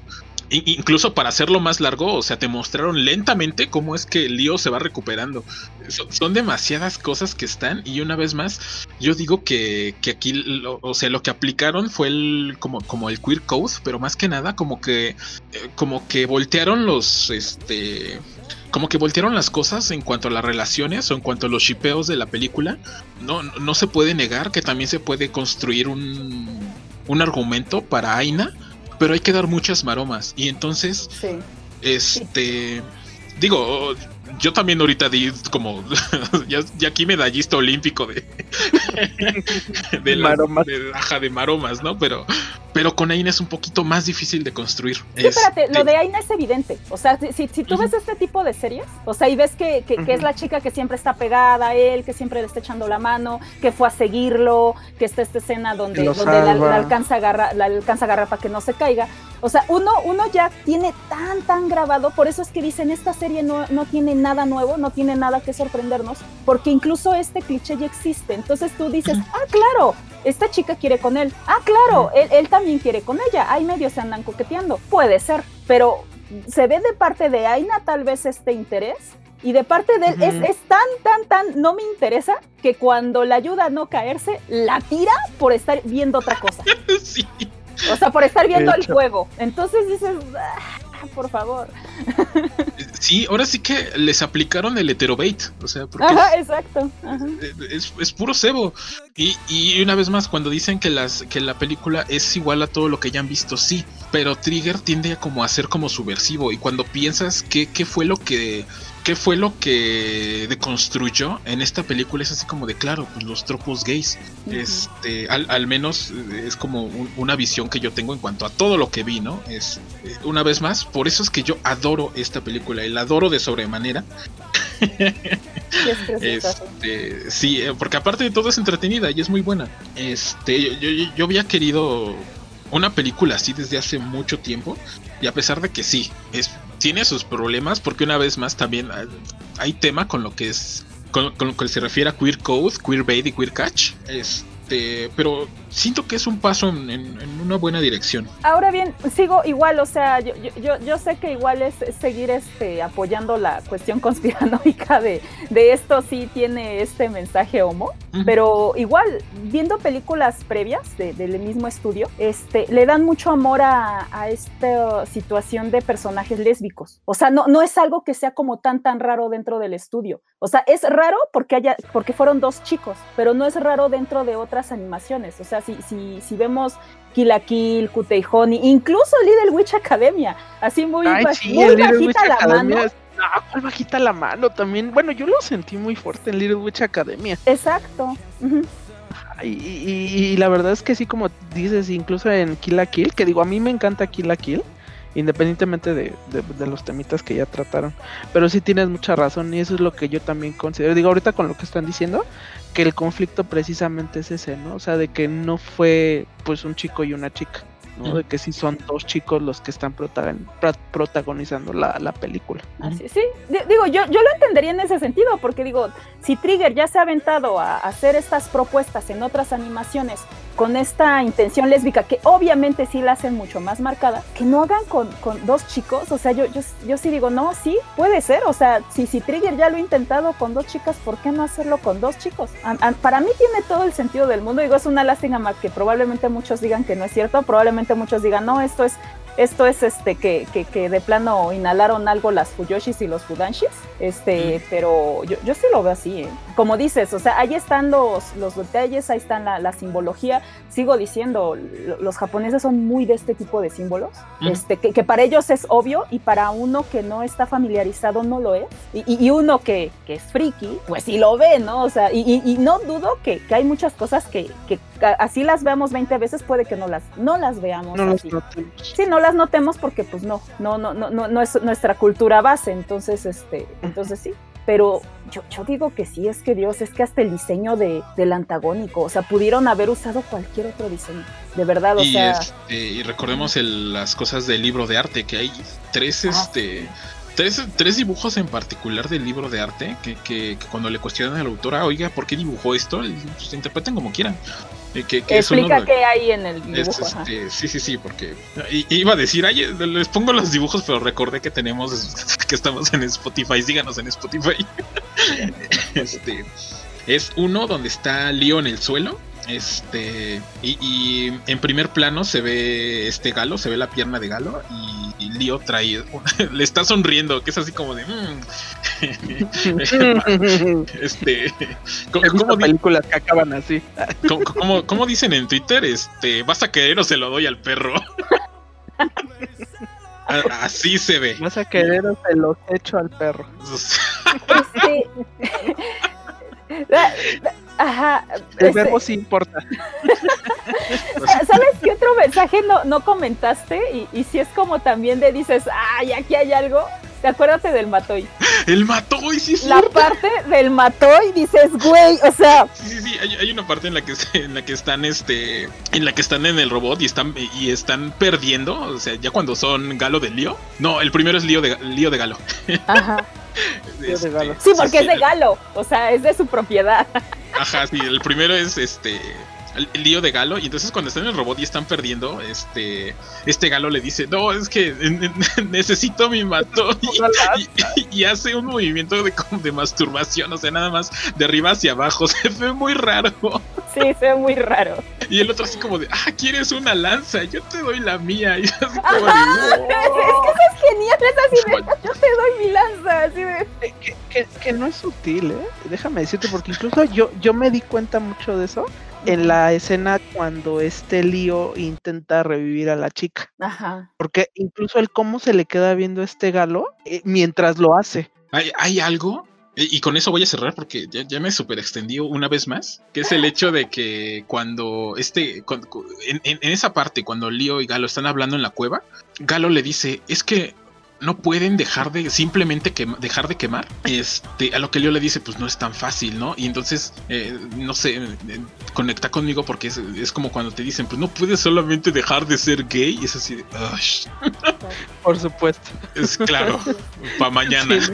incluso para hacerlo más largo, o sea, te mostraron lentamente cómo es que Leo se va recuperando. son demasiadas cosas que están y una vez más, yo digo que, aquí, o sea, lo que aplicaron fue el, como, como el queer code, pero más que nada como que, eh, como que voltearon los, este, como que voltearon las cosas en cuanto a las relaciones o en cuanto a los shipeos de la película. No, no se puede negar que también se puede construir un, un argumento para Aina, pero hay que dar muchas maromas. Y entonces, este, digo, yo también ahorita di como ya, aquí medallista olímpico de de, la, de, de maromas, ¿no? Pero pero con Aina es un poquito más difícil de construir.
Sí, espérate, lo de Aina es evidente. O sea, si, si tú ves este tipo de series, o sea, y ves que, que, es la chica que siempre está pegada a él, que siempre le está echando la mano, que fue a seguirlo, que está esta escena donde, donde la, alcanza agarra, la alcanza agarra para que no se caiga. O sea, uno, uno ya tiene tan, tan grabado, por eso es que dicen, esta serie no, no tiene nada nuevo, no tiene nada que sorprendernos, porque incluso este cliché ya existe. Entonces tú dices, ah, claro, esta chica quiere con él. Ah, claro, él, él también quiere con ella. Hay medios se andan coqueteando. Puede ser, pero se ve de parte de Aina tal vez este interés. Y de parte de él es, es, tan, tan, tan, no me interesa que cuando la ayuda a no caerse, la tira por estar viendo otra cosa. sí. O sea, por estar viendo el juego. Entonces dices, ah, por favor.
Sí, ahora sí que les aplicaron el heterobait, o sea, porque
Ajá, exacto.
Es, puro cebo. Y, y, una vez más, cuando dicen que, las, que la película es igual a todo lo que ya han visto, sí, pero Trigger tiende a como a ser como subversivo y cuando piensas qué fue lo que qué fue lo que deconstruyó en esta película es así como de claro, pues los tropos gays. Este, al, menos eh, es como una visión que yo tengo en cuanto a todo lo que vi, ¿no? Es eh, una vez más, por eso es que yo adoro esta película y la adoro de sobremanera. este, sí, eh, porque aparte de todo es entretenida y es muy buena. Este, yo, yo había querido una película así desde hace mucho tiempo y a pesar de que sí, es tiene sus problemas porque una vez más también hay tema con lo que es con, lo que se refiere a queer code, queer bait y queer catch. Este, pero siento que es un paso en, una buena dirección.
Ahora bien, sigo igual, o sea, yo, yo, yo sé que igual es seguir este, apoyando la cuestión conspiranoica de, de esto sí tiene este mensaje homo, pero igual, viendo películas previas del mismo estudio, este, le dan mucho amor a, a, esta situación de personajes lésbicos. O sea, no, no es algo que sea como tan, tan raro dentro del estudio. O sea, es raro porque, haya, porque fueron dos chicos, pero no es raro dentro de otras animaciones. O sea, si, si, vemos Kill la Kill, Kutei Honey, incluso Little Witch Academia, así muy, bajita la mano.
Ah, ¿cuál bajita la mano también? Bueno, yo lo sentí muy fuerte en Little Witch Academia.
Exacto.
y, la verdad es que sí, como dices, incluso en Kill la Kill, que digo, a mí me encanta Kill la Kill, independientemente de, de, los temitas que ya trataron. Pero sí tienes mucha razón y eso es lo que yo también considero. Digo, ahorita con lo que están diciendo, que el conflicto precisamente es ese, ¿no? O sea, de que no fue pues un chico y una chica. De que sí son dos chicos los que están protagonizando la, la película.
Así, sí, digo, yo, yo lo entendería en ese sentido, porque digo, si Trigger ya se ha aventado a hacer estas propuestas en otras animaciones con esta intención lésbica, que obviamente sí la hacen mucho más marcada, que no hagan con, con dos chicos, o sea, yo, yo, yo, sí digo, no, sí, puede ser, o sea, si, si Trigger ya lo ha intentado con dos chicas, ¿por qué no hacerlo con dos chicos? para mí tiene todo el sentido del mundo, digo, es una lástima que probablemente muchos digan que no es cierto, probablemente muchos digan, no, esto es esto es este que, que, de plano inhalaron algo las Fuyoshis y los Fudanshis, este, pero yo, yo sí lo veo así, ¿eh? Como dices, o sea, ahí están los, los detalles, ahí está la, simbología, sigo diciendo, los japoneses son muy de este tipo de símbolos, este, que, para ellos es obvio y para uno que no está familiarizado no lo es, y, uno que, que, es friki, pues sí lo ve, ¿no? O sea, y, no dudo que, hay muchas cosas que, así las veamos 20 veces, puede que no las, no las veamos.
No
así. sí, no las notemos porque pues no, no, no, no, no, es nuestra cultura base, entonces, este, entonces sí. Pero yo, yo digo que sí, es que Dios, es que hasta el diseño de, del antagónico, o sea, pudieron haber usado cualquier otro diseño, de verdad, o
y
sea.
Este, y recordemos las cosas del libro de arte, que hay tres, ah, este. Tres, tres, dibujos en particular del libro de arte que, que, cuando le cuestionan a la autora, oiga, ¿por qué dibujó esto? Pues interpreten como quieran.
Explica qué hay en el dibujo.
Este, sí, sí, sí, porque iba a decir, ay, les pongo los dibujos, pero recordé que tenemos, que estamos en Spotify, síganos en Spotify. este, es uno donde está Leo en el suelo. Este, y, en primer plano se ve este galo, se ve la pierna de galo, y, y Leo trae, le está sonriendo, que es así como de... "Mm". este, ¿cómo,
películas que acaban así.
cómo- cómo- cómo dicen en Twitter? Este, ¿vas a querer o se lo doy al perro? Así se ve.
Vas a querer o se los echo al perro.
Este. Ajá.
El
este,
verbo sí importa.
¿Sabes qué otro mensaje no, no comentaste? Y, y si es como también de dices, ay, aquí hay algo. Te acuérdate del Matoy.
El mató y sí es
La
cierto.
parte del Matoy dices, güey, o sea,
Sí, sí, sí, hay, hay una parte en la que en la que están este en la que están en el robot y están y están perdiendo, o sea, ya cuando son Galo de Lío. No, el primero es Lío de Lío de Galo.
ajá.
Lío de Galo.
Sí, porque es de
sí.
Galo, o sea, es de su propiedad.
Ajá, sí, el primero es este el, el lío de Galo y entonces cuando están en el robot y están perdiendo, este este Galo le dice, "No, es que eh, necesito mi mato." Y, y- y hace un movimiento de como de masturbación, o sea, nada más de arriba hacia abajo, se ve muy raro.
Sí, se ve muy raro.
Y el otro así como de, "Ah, ¿quieres una lanza? Yo te doy la mía." Y así como
es que eso es genial, es así de, yo te doy mi lanza, así de...
Que, que- que no es sutil, ¿eh? Déjame decirte, porque incluso yo, yo me di cuenta mucho de eso en la escena cuando este lío intenta revivir a la chica.
Ajá.
Porque incluso el cómo se le queda viendo a este galo eh, mientras lo hace.
¿Hay, hay algo? Y y con eso voy a cerrar porque ya, ya me super extendí una vez más, que es el hecho de que cuando este, cuando- cu- en, en- en esa parte, cuando Lío y Galo están hablando en la cueva, Galo le dice, es que no pueden dejar de simplemente dejar de quemar. Este, a lo que Leo le dice, pues no es tan fácil, ¿no? Y entonces, eh, no sé, eh, conecta conmigo porque es, es como cuando te dicen, pues no puedes solamente dejar de ser gay. Y es así, de.
Por supuesto.
es claro, para mañana.
Sí,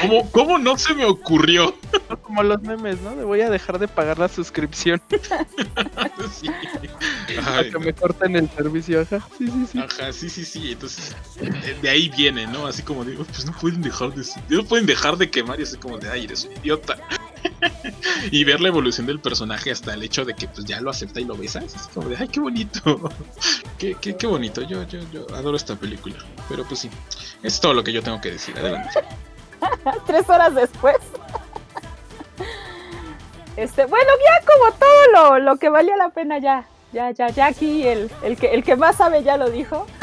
¿Cómo, ¿Cómo no se me ocurrió?
Como los memes, ¿no? De voy a dejar de pagar la suscripción
Sí.
para
Ay,
que me corten el servicio. Ajá. Sí, sí, sí.
Ajá, sí, sí, sí. Entonces, de, de ahí viene, ¿no? Así como de, "Oh, pues no pueden dejar de, no pueden dejar de quemar y así como de, ay, eres un idiota. y ver la evolución del personaje hasta el hecho de que pues ya lo acepta y lo besa, es como de, ay, qué bonito. qué, qué, qué bonito. Yo, yo, yo adoro esta película. Pero pues sí, es todo lo que yo tengo que decir. Adelante.
Tres horas después. Este, bueno, ya como todo lo, lo que valía la pena ya. Ya, ya, ya aquí el, el que el que más sabe ya lo dijo.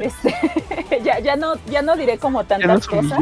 Este, ya, ya no, ya no diré como
Ya
tantas cosas.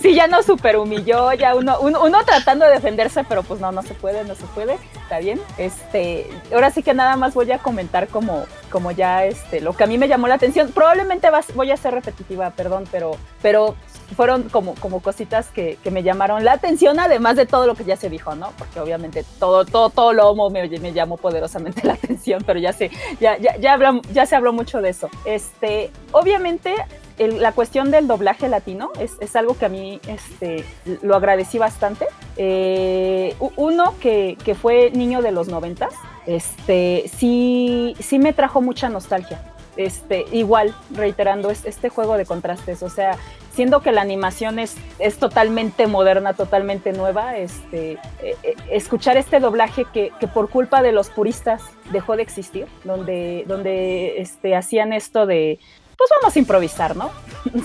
Sí, ya no super humilló, ya uno, uno, uno tratando de defenderse, pero pues no, no se puede, no se puede, está bien. Este, ahora sí que nada más voy a comentar como, como ya este, lo que a mí me llamó la atención. Probablemente vas- voy a ser repetitiva, perdón, pero, pero fueron como, como cositas que, que me llamaron la atención, además de todo lo que ya se dijo, ¿no? Porque obviamente todo, todo, todo lo homo me, me llamó poderosamente la atención, pero ya sé, ya, ya, ya, hablam- ya se habló mucho de eso. Este, obviamente la cuestión del doblaje latino es, es algo que a mí este, lo agradecí bastante. Eh, uno que, que fue niño de los noventas, este, sí, sí me trajo mucha nostalgia. Este, igual, reiterando, es este juego de contrastes, o sea, siendo que la animación es, es totalmente moderna, totalmente nueva, este, eh, eh, escuchar este doblaje que, que por culpa de los puristas dejó de existir, donde, donde este, hacían esto de, pues vamos a improvisar, ¿no?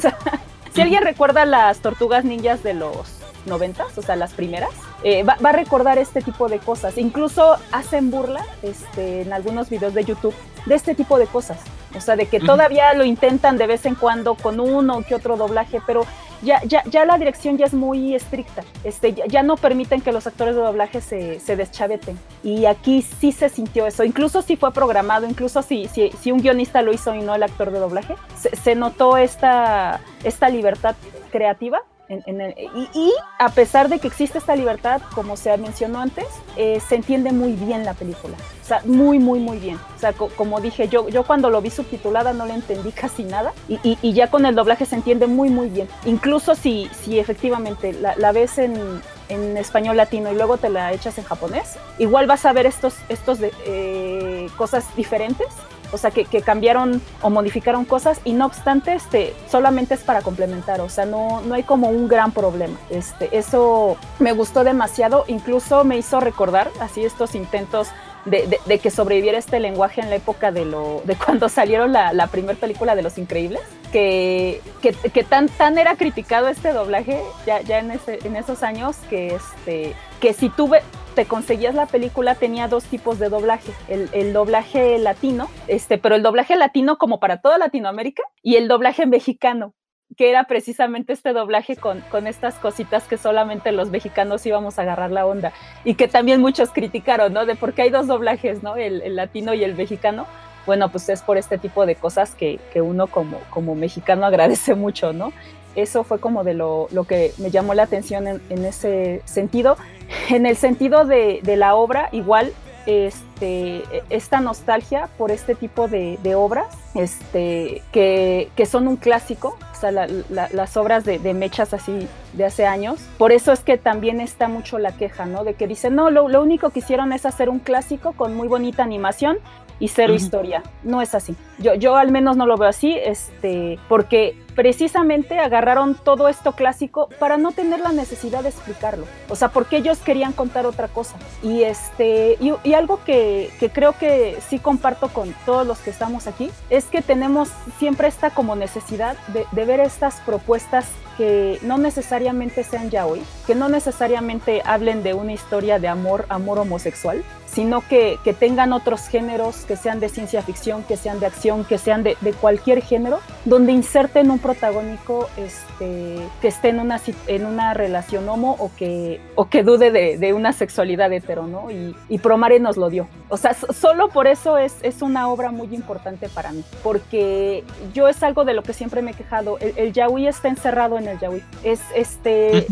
Si alguien recuerda las tortugas ninjas de los noventas, o sea, las primeras, eh, va, va a recordar este tipo de cosas. Incluso hacen burla este, en algunos videos de YouTube de este tipo de cosas. O sea, de que todavía lo intentan de vez en cuando con uno que otro doblaje, pero ya, ya, ya la dirección ya es muy estricta. Este, ya, ya no permiten que los actores de doblaje se, se deschaveten. Y aquí sí se sintió eso. Incluso si fue programado, incluso si, si, si un guionista lo hizo y no el actor de doblaje, se, se notó esta, esta libertad creativa. En- en el- y, y a pesar de que existe esta libertad, como se mencionó antes, eh, se entiende muy bien la película. O sea, muy, muy, muy bien. O sea, co- como dije, yo, yo cuando lo vi subtitulada no le entendí casi nada y, y- y ya con el doblaje se entiende muy, muy bien. Incluso si, si efectivamente la, la ves en, en español latino y luego te la echas en japonés, igual vas a ver estos, estos de, eh, cosas diferentes. O sea, que, cambiaron o modificaron cosas y no obstante, este, solamente es para complementar. O sea, no, no hay como un gran problema. Este, eso me gustó demasiado. Incluso me hizo recordar así estos intentos de, que sobreviviera este lenguaje en la época de lo de cuando salieron la, primera película de Los Increíbles, que, que, tan, tan era criticado este doblaje ya, ya en, ese, en esos años que, este, que si tú te conseguías la película tenía dos tipos de doblaje, el, doblaje latino, este, pero el doblaje latino como para toda Latinoamérica y el doblaje mexicano, que era precisamente este doblaje con, con, estas cositas que solamente los mexicanos íbamos a agarrar la onda y que también muchos criticaron, ¿no? De por qué hay dos doblajes, ¿no? El, el, latino y el mexicano. Bueno, pues es por este tipo de cosas que, que uno como, como mexicano agradece mucho, ¿no? Eso fue como de lo, lo que me llamó la atención en, en, ese sentido. En el sentido de, de la obra, igual este, esta nostalgia por este tipo de, de obras este, que, que, son un clásico, o sea, la, la, las obras de, de, mechas así de hace años. Por eso es que también está mucho la queja, ¿no? De que dicen, no, lo, lo único que hicieron es hacer un clásico con muy bonita animación y cero uh -huh. historia. No es así. Yo, yo al menos no lo veo así, este, porque precisamente agarraron todo esto clásico para no tener la necesidad de explicarlo. O sea, porque ellos querían contar otra cosa. Y este, y, y algo que, que, creo que sí comparto con todos los que estamos aquí, es que tenemos siempre esta como necesidad de, de ver estas propuestas que no necesariamente sean ya hoy, que no necesariamente hablen de una historia de amor, amor homosexual, sino que, que, tengan otros géneros, que sean de ciencia ficción, que sean de acción, que sean de, de cualquier género, donde inserten un protagónico este, que esté en una, en una relación homo o que, o que dude de, una sexualidad hetero, ¿no? Y, y, Promare nos lo dio. O sea, solo por eso es, es una obra muy importante para mí, porque yo es algo de lo que siempre me he quejado, el, el está encerrado en el yaoi. Es este...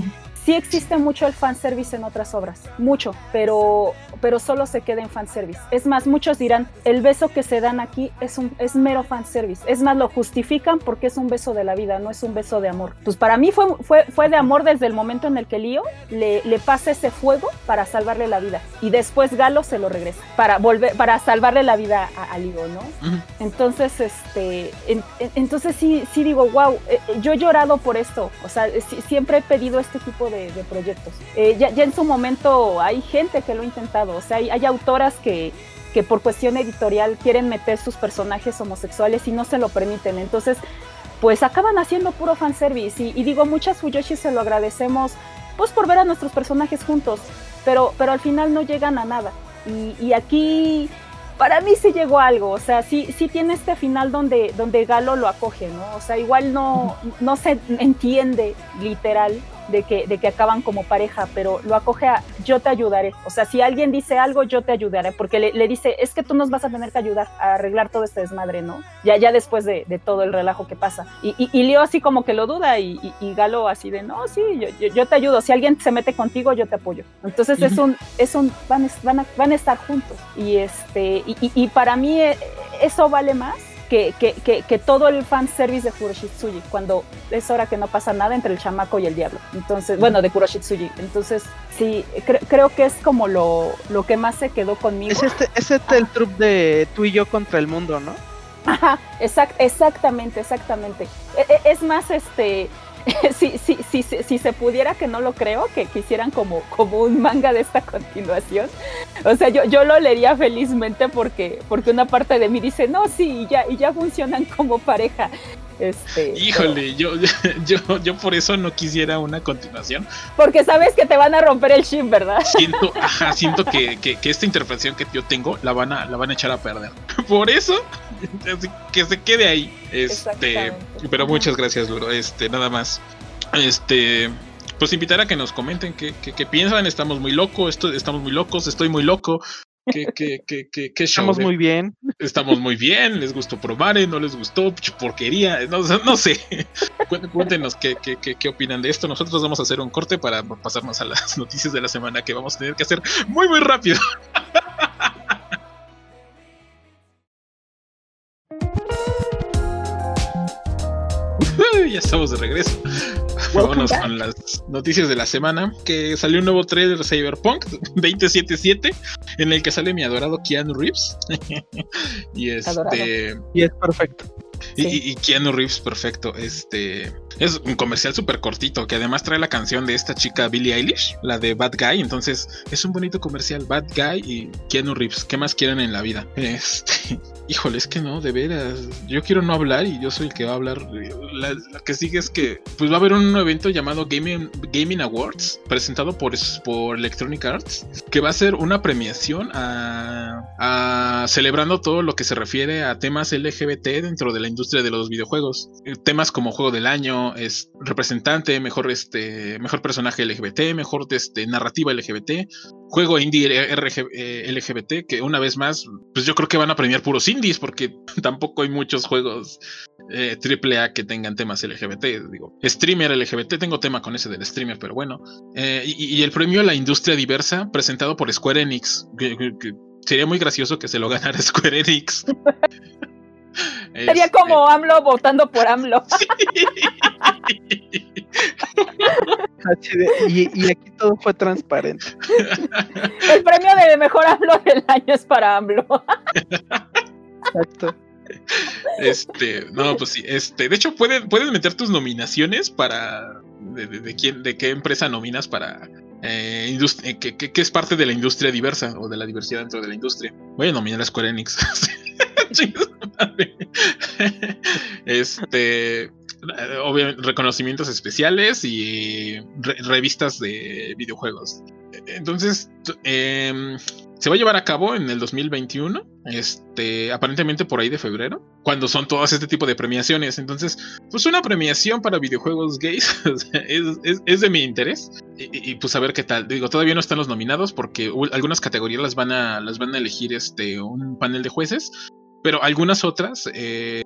sí existe mucho el fanservice en otras obras, mucho, pero, pero solo se queda en fanservice. Es más, muchos dirán, el beso que se dan aquí es, un, es mero fanservice. Es más, lo justifican porque es un beso de la vida, no es un beso de amor. Pues para mí fue, fue, fue de amor desde el momento en el que Lío le, le pasa ese fuego para salvarle la vida. Y después Galo se lo regresa para, volver, para salvarle la vida a, a Lío, ¿no? Uh -huh. Entonces, este, en, en, entonces sí, sí digo, wow, eh, yo he llorado por esto. O sea, siempre he pedido este tipo de, de proyectos. Eh, ya, ya, en su momento hay gente que lo ha intentado, o sea, hay, hay autoras que, que, por cuestión editorial quieren meter sus personajes homosexuales y no se lo permiten. Entonces, pues acaban haciendo puro fanservice. Y, y digo, muchas Fuyoshi se lo agradecemos, pues por ver a nuestros personajes juntos, pero, pero al final no llegan a nada. Y, y aquí para mí sí llegó algo, o sea, sí, sí tiene este final donde, donde Galo lo acoge, ¿no? O sea, igual no, no se entiende literal de que, de que acaban como pareja, pero lo acoge a yo te ayudaré. O sea, si alguien dice algo, yo te ayudaré, porque le, le dice, es que tú nos vas a tener que ayudar a arreglar todo este desmadre, ¿no? Ya, ya después de, de todo el relajo que pasa. Y, y, y, Leo así como que lo duda y, y, y Galo así de, no, sí, yo, yo, yo, te ayudo. Si alguien se mete contigo, yo te apoyo. Entonces uh -huh. es un, es un, van, van, a, van a estar juntos. Y este, y, y para mí eh, eso vale más que, que, que, que, todo el fanservice de Kuroshitsuji, cuando es hora que no pasa nada entre el chamaco y el diablo. Entonces, bueno, de Kuroshitsuji. Entonces, sí, cre creo que es como lo, lo que más se quedó conmigo.
Es este, es este el trup de tú y yo contra el mundo, ¿no?
Ajá, exact, exactamente, exactamente. Es, es más, este, si, si, si, si, se pudiera, que no lo creo, que quisieran como, como un manga de esta continuación. O sea, yo, yo lo leería felizmente porque, porque una parte de mí dice, no, sí, y ya, y ya funcionan como pareja. Este,
Híjole, pero... yo, yo, yo por eso no quisiera una continuación.
Porque sabes que te van a romper el shin, ¿verdad?
Siento, ajá, siento que, que, que, esta interpretación que yo tengo la van a, la van a echar a perder. Por eso, que se quede ahí. Este, pero muchas gracias, Luro. Este, nada más. Este, pues invitar a que nos comenten qué, qué, qué piensan. Estamos muy locos, esto, estamos muy locos, estoy muy loco. ¿Qué, qué, qué, qué, qué
show, Estamos muy bien.
Estamos muy bien. ¿Les gustó probar? ¿No les gustó? Porquería. No, no sé. Cuéntenos qué, qué, qué, qué, opinan de esto. Nosotros vamos a hacer un corte para pasarnos a las noticias de la semana que vamos a tener que hacer muy, muy rápido. ya estamos de regreso. Vámonos con las noticias de la semana. Que salió un nuevo trailer de Cyberpunk 2077 en el que sale mi adorado Keanu Reeves. y este.
Y es perfecto.
Y, sí. y, y, Keanu Reeves, perfecto. Este. Es un comercial súper cortito que además trae la canción de esta chica Billie Eilish, la de Bad Guy. Entonces es un bonito comercial. Bad Guy y Keanu Reeves. ¿Qué más quieren en la vida? Este, híjole, es que no, de veras. Yo quiero no hablar y yo soy el que va a hablar. La, que sigue es que pues va a haber un evento llamado Gaming, Gaming Awards presentado por, por Electronic Arts que va a ser una premiación a, a celebrando todo lo que se refiere a temas LGBT dentro de la industria de los videojuegos. Eh, temas como juego del año, es representante, mejor este, mejor personaje LGBT, mejor este, narrativa LGBT, juego indie eh, LGBT, que una vez más, pues yo creo que van a premiar puros indies, porque tampoco hay muchos juegos eh, AAA que tengan temas LGBT. Digo, streamer LGBT, tengo tema con ese del streamer, pero bueno. Eh, y, el premio a la industria diversa, presentado por Square Enix, sería muy gracioso que se lo ganara Square Enix.
Sería este, como AMLO votando por AMLO.
y, aquí todo fue transparente.
El premio de mejor AMLO del año es para AMLO.
Exacto.
Este, no, pues sí, este, de hecho puedes, puedes meter tus nominaciones para de, quién, de qué empresa nominas para eh, eh que, es parte de la industria diversa o de la diversidad dentro de la industria. Voy a nominar a Square Enix. este, obviamente, reconocimientos especiales y revistas de videojuegos. Entonces, eh, se va a llevar a cabo en el 2021, este, aparentemente por ahí de febrero, cuando son todas este tipo de premiaciones. Entonces, pues una premiación para videojuegos gays es, de mi interés. Y, pues a ver qué tal. Digo, todavía no están los nominados porque algunas categorías las van a, las van a elegir este, un panel de jueces, pero algunas otras eh,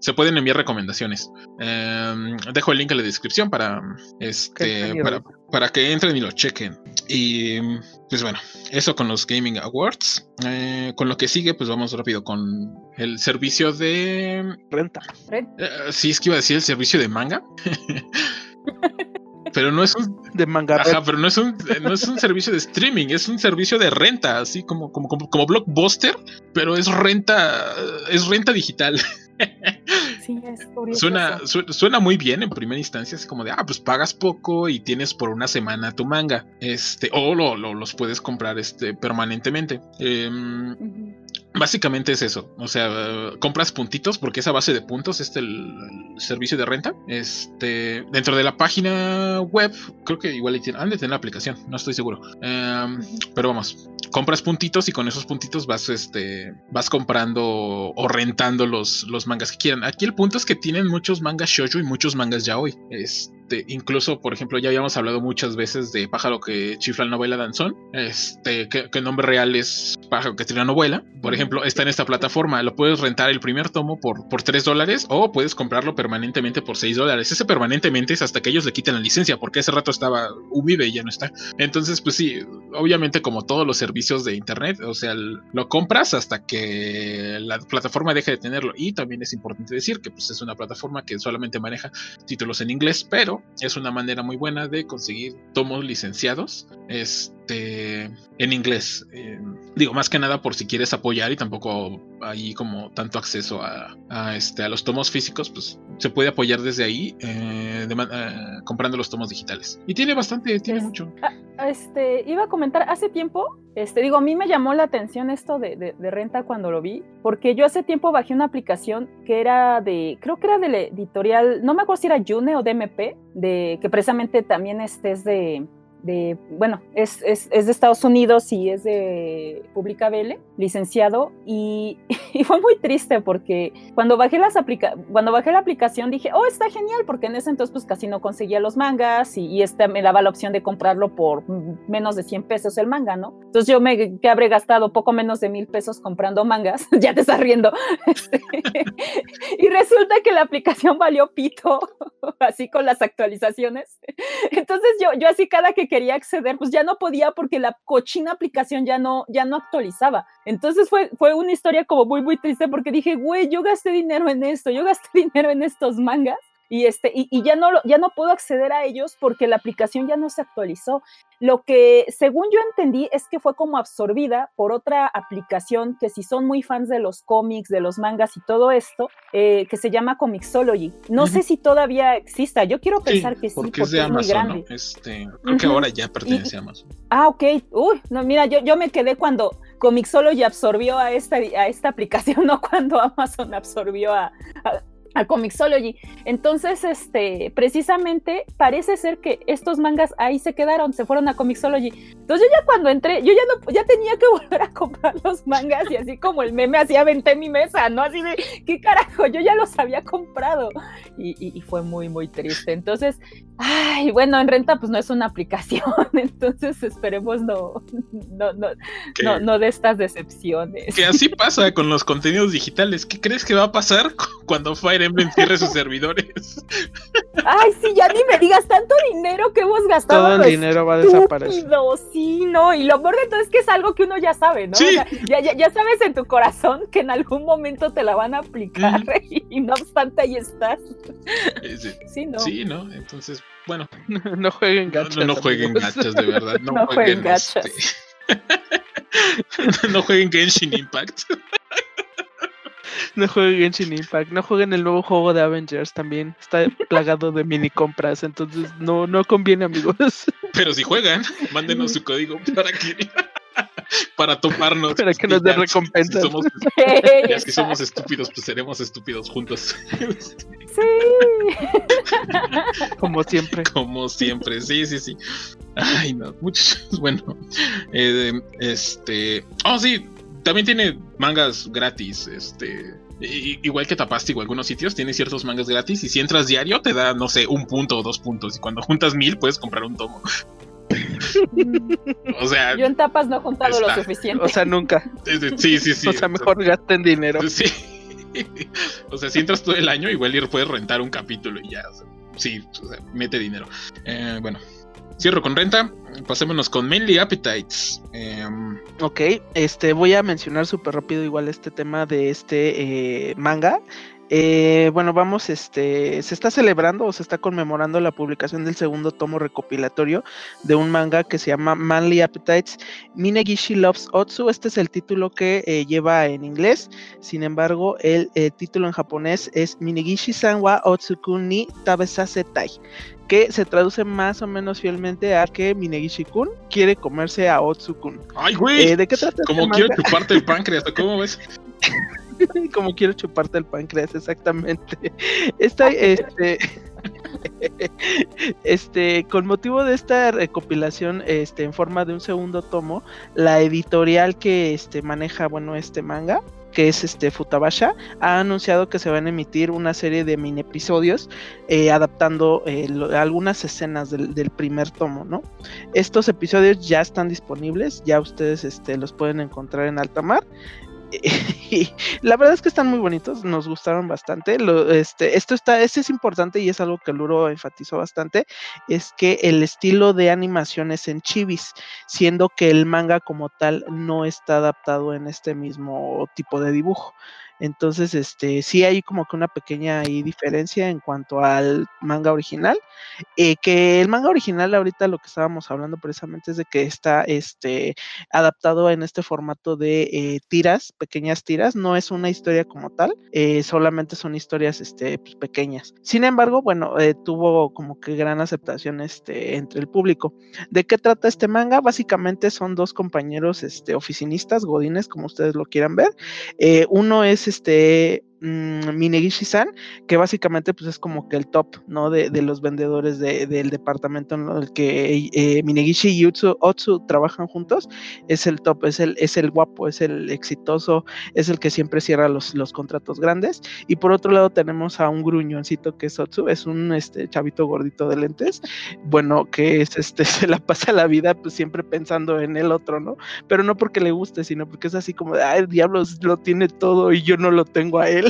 se pueden enviar recomendaciones. Em, dejo el link en la descripción para, este, para, para, que entren y lo chequen. Y pues bueno, eso con los Gaming Awards. Eh, con lo que sigue, pues vamos rápido con el servicio de
renta.
Eh, sí, es que iba a decir el servicio de manga. pero no es un
de manga
ajá, pero no es un no es un servicio de streaming es un servicio de renta así como como como, como blockbuster pero es renta es renta digital. Suena, suena muy bien en primera instancia, es como de, ah, pues pagas poco y tienes por una semana tu manga, este, o lo, los puedes comprar este, permanentemente. Em, básicamente es eso, o sea, compras puntitos porque esa base de puntos es el, servicio de renta. Este, dentro de la página web, creo que igual han de tener la aplicación, no estoy seguro. Em, pero vamos, compras puntitos y con esos puntitos vas, este, vas comprando o rentando los, los mangas que quieran. Aquí el punto es que tienen muchos mangas shoujo y muchos mangas yaoi. Este, incluso, por ejemplo, ya habíamos hablado muchas veces de Pájaro que chifla la novela danzón. Este, que, el nombre real es Pájaro que tiene novela. Por ejemplo, está en esta plataforma. Lo puedes rentar el primer tomo por, por 3 dólares o puedes comprarlo permanentemente por 6 dólares. Ese permanentemente es hasta que ellos le quiten la licencia, porque ese rato estaba Ubive y ya no está. Entonces, pues sí, obviamente, como todos los servicios de internet, o sea, lo compras hasta que la plataforma deje de tenerlo. Y también es importante decir que pues, es una plataforma que solamente maneja títulos en inglés, pero es una manera muy buena de conseguir tomos licenciados. Este, en inglés. Eh, digo, más que nada por si quieres apoyar y tampoco hay como tanto acceso a, este, a los tomos físicos, pues se puede apoyar desde ahí eh, eh, comprando los tomos digitales. Y tiene bastante, tiene mucho.
Ah, este, iba a comentar, hace tiempo, este, digo, a mí me llamó la atención esto de, de, renta cuando lo vi, porque yo hace tiempo bajé una aplicación que era de, creo que era de la editorial, no me acuerdo si era June o DMP, de, que precisamente también este es de de, bueno, es, es, de Estados Unidos y es de Publica Vele, licenciado, y, fue muy triste porque cuando bajé, las aplica cuando bajé la aplicación dije, oh, está genial, porque en ese entonces pues casi no conseguía los mangas y, y este me daba la opción de comprarlo por menos de 100 pesos el manga, ¿no? Entonces yo me que habré gastado poco menos de mil pesos comprando mangas, ya te estás riendo, y resulta que la aplicación valió pito, así con las actualizaciones. Entonces yo, yo así cada que quería acceder, pues ya no podía porque la cochina aplicación ya no, ya no actualizaba. Entonces fue, fue una historia como muy, muy triste porque dije, güey, yo gasté dinero en esto, yo gasté dinero en estos mangas y, este, y, y ya, no, ya no puedo acceder a ellos porque la aplicación ya no se actualizó. Lo que, según yo entendí, es que fue como absorbida por otra aplicación que si son muy fans de los cómics, de los mangas y todo esto, eh, que se llama Comixology. No sé si todavía exista. Yo quiero pensar que sí,
porque, es, de Amazon, muy grande. Este, creo que ahora ya pertenece a Amazon.
Ah, ok. Uy, no, mira, yo, yo me quedé cuando Comixology absorbió a esta, a esta aplicación, no cuando Amazon absorbió a, a Comixology. Entonces, este, precisamente parece ser que estos mangas ahí se quedaron, se fueron a Comixology. Entonces yo ya cuando entré, yo ya no, ya tenía que volver a comprar los mangas y así como el meme así aventé mi mesa, ¿no? Así de, ¿qué carajo? Yo ya los había comprado. Y, y, fue muy, muy triste. Entonces, ay, bueno, en renta pues no es una aplicación, entonces esperemos no, no, no, no, no de estas decepciones.
Que así pasa con los contenidos digitales. ¿Qué crees que va a pasar cuando Fire Emblem cierre sus servidores?
Ay, sí, ya ni me digas tanto dinero que hemos gastado.
Todo el dinero va a desaparecer.
Sí, no, y lo peor de todo es que es algo que uno ya sabe, ¿no?
Sí.
O sea, ya, ya, ya, sabes en tu corazón que en algún momento te la van a aplicar mm. y no obstante ahí estás.
Sí, sí, ¿no? Sí, ¿no? Entonces, bueno.
No, jueguen gachas.
No, no, no jueguen gachas, de verdad. No,
no
jueguen,
jueguen gachas.
Este... no jueguen Genshin Impact.
No jueguen Genshin Impact, no jueguen el nuevo juego de Avengers también. Está plagado de mini compras, entonces no, no conviene, amigos.
Pero si juegan, mándenos su código para que para tomarnos.
Para que nos dé recompensas.
Si somos, ya si somos estúpidos, pues seremos estúpidos juntos.
Sí.
Como siempre.
Como siempre, sí, sí, sí. Ay, no, muchos. Bueno, eh, este. Oh, sí, también tiene mangas gratis, este. Igual que Tapasti o algunos sitios, tiene ciertos mangas gratis y si entras diario te da, no sé, un punto o dos puntos. Y cuando juntas mil puedes comprar un tomo. o sea.
Yo en tapas no he juntado está. lo suficiente.
O sea, nunca.
Sí, sí, sí.
O sea, mejor gasten dinero.
Sí. O sea, si entras todo el año, igual puedes rentar un capítulo y ya. O sea, sí, o sea, mete dinero. Eh, bueno, Cierro con renta. Pasémonos con Mainly Appetites. Eh,
ok, este voy a mencionar súper rápido igual este tema de este eh, manga. Eh, bueno, vamos, este, se está celebrando o se está conmemorando la publicación del segundo tomo recopilatorio de un manga que se llama Manly Appetites Minegishi Loves Otsu. Este es el título que eh, lleva en inglés. Sin embargo, el título en japonés es Minegishi San wa Otsukun ni Tabesasetai que se traduce más o menos fielmente a que Minegishi-kun quiere comerse a Otsukun.
¡Ay, güey!
Eh, ¿De qué trata?
Como
este manga?
chuparte el páncreas, ¿cómo ves?
Como quiero chuparte el páncreas, exactamente. Esta, este, este, con motivo de esta recopilación, este, en forma de un segundo tomo, la editorial que este maneja, bueno, este manga, que es este Futabasha, ha anunciado que se van a emitir una serie de mini episodios eh, adaptando eh, lo, algunas escenas del, del, primer tomo, ¿no? Estos episodios ya están disponibles, ya ustedes este, los pueden encontrar en alta mar. y la verdad es que están muy bonitos, nos gustaron bastante. Este, esto está, este es importante y es algo que Luro enfatizó bastante, es que el estilo de animación es en chivis, siendo que el manga como tal no está adaptado en este mismo tipo de dibujo. Entonces, este, sí hay como que una pequeña diferencia en cuanto al manga original. Eh, que el manga original, ahorita lo que estábamos hablando precisamente es de que está este, adaptado en este formato de eh, tiras, pequeñas tiras. No es una historia como tal, eh, solamente son historias este, pues, pequeñas. Sin embargo, bueno, tuvo como que gran aceptación este, entre el público. ¿De qué trata este manga? Básicamente son dos compañeros este, oficinistas, godines, como ustedes lo quieran ver. Uno es este mmm, Minegishi-san, que básicamente pues es como que el top, ¿no? De, los vendedores de, del departamento en el que eh, Minegishi y Utsu, Otsu trabajan juntos, es el top, es el, es el guapo, es el exitoso, es el que siempre cierra los, los contratos grandes. Y por otro lado tenemos a un gruñoncito que es Otsu, es un este, chavito gordito de lentes, bueno, que es este, se la pasa la vida pues siempre pensando en el otro, ¿no? Pero no porque le guste, sino porque es así como de, ay, diablos, lo tiene todo y yo no lo tengo a él.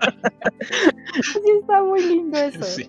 sí, está muy lindo eso.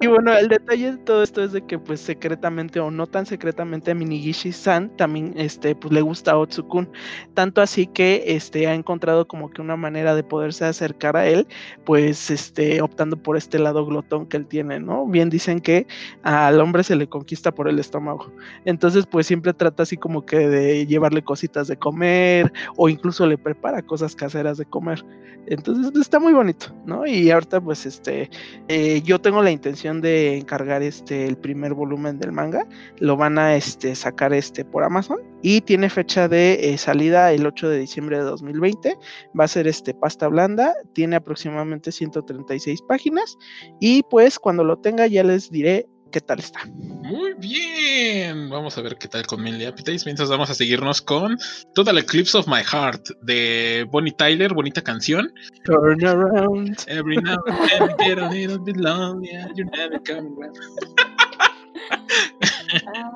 Y bueno, el detalle de todo esto es de que pues secretamente o no tan secretamente Minigishi-san también este pues le gusta a Otsukun, tanto así que este ha encontrado como que una manera de poderse acercar a él, pues este optando por este lado glotón que él tiene, ¿no? Bien dicen que al hombre se le conquista por el estómago. Entonces, pues siempre trata así como que de llevarle cositas de comer o incluso le prepara cosas caseras de comer. Entonces, está muy bonito, ¿no? Y ahorita pues este eh, yo tengo la intención de encargar este el primer volumen del manga, lo van a este sacar este por Amazon y tiene fecha de eh, salida el 8 de diciembre de 2020. Va a ser este pasta blanda, tiene aproximadamente 136 páginas y pues cuando lo tenga ya les diré qué tal está.
Muy bien. Vamos a ver qué tal con Millie Appetites. Mientras vamos a seguirnos con Total Eclipse of My Heart de Bonnie Tyler, bonita canción.
Turn around.
Every now and then I get a little bit lonely, and you're never coming back.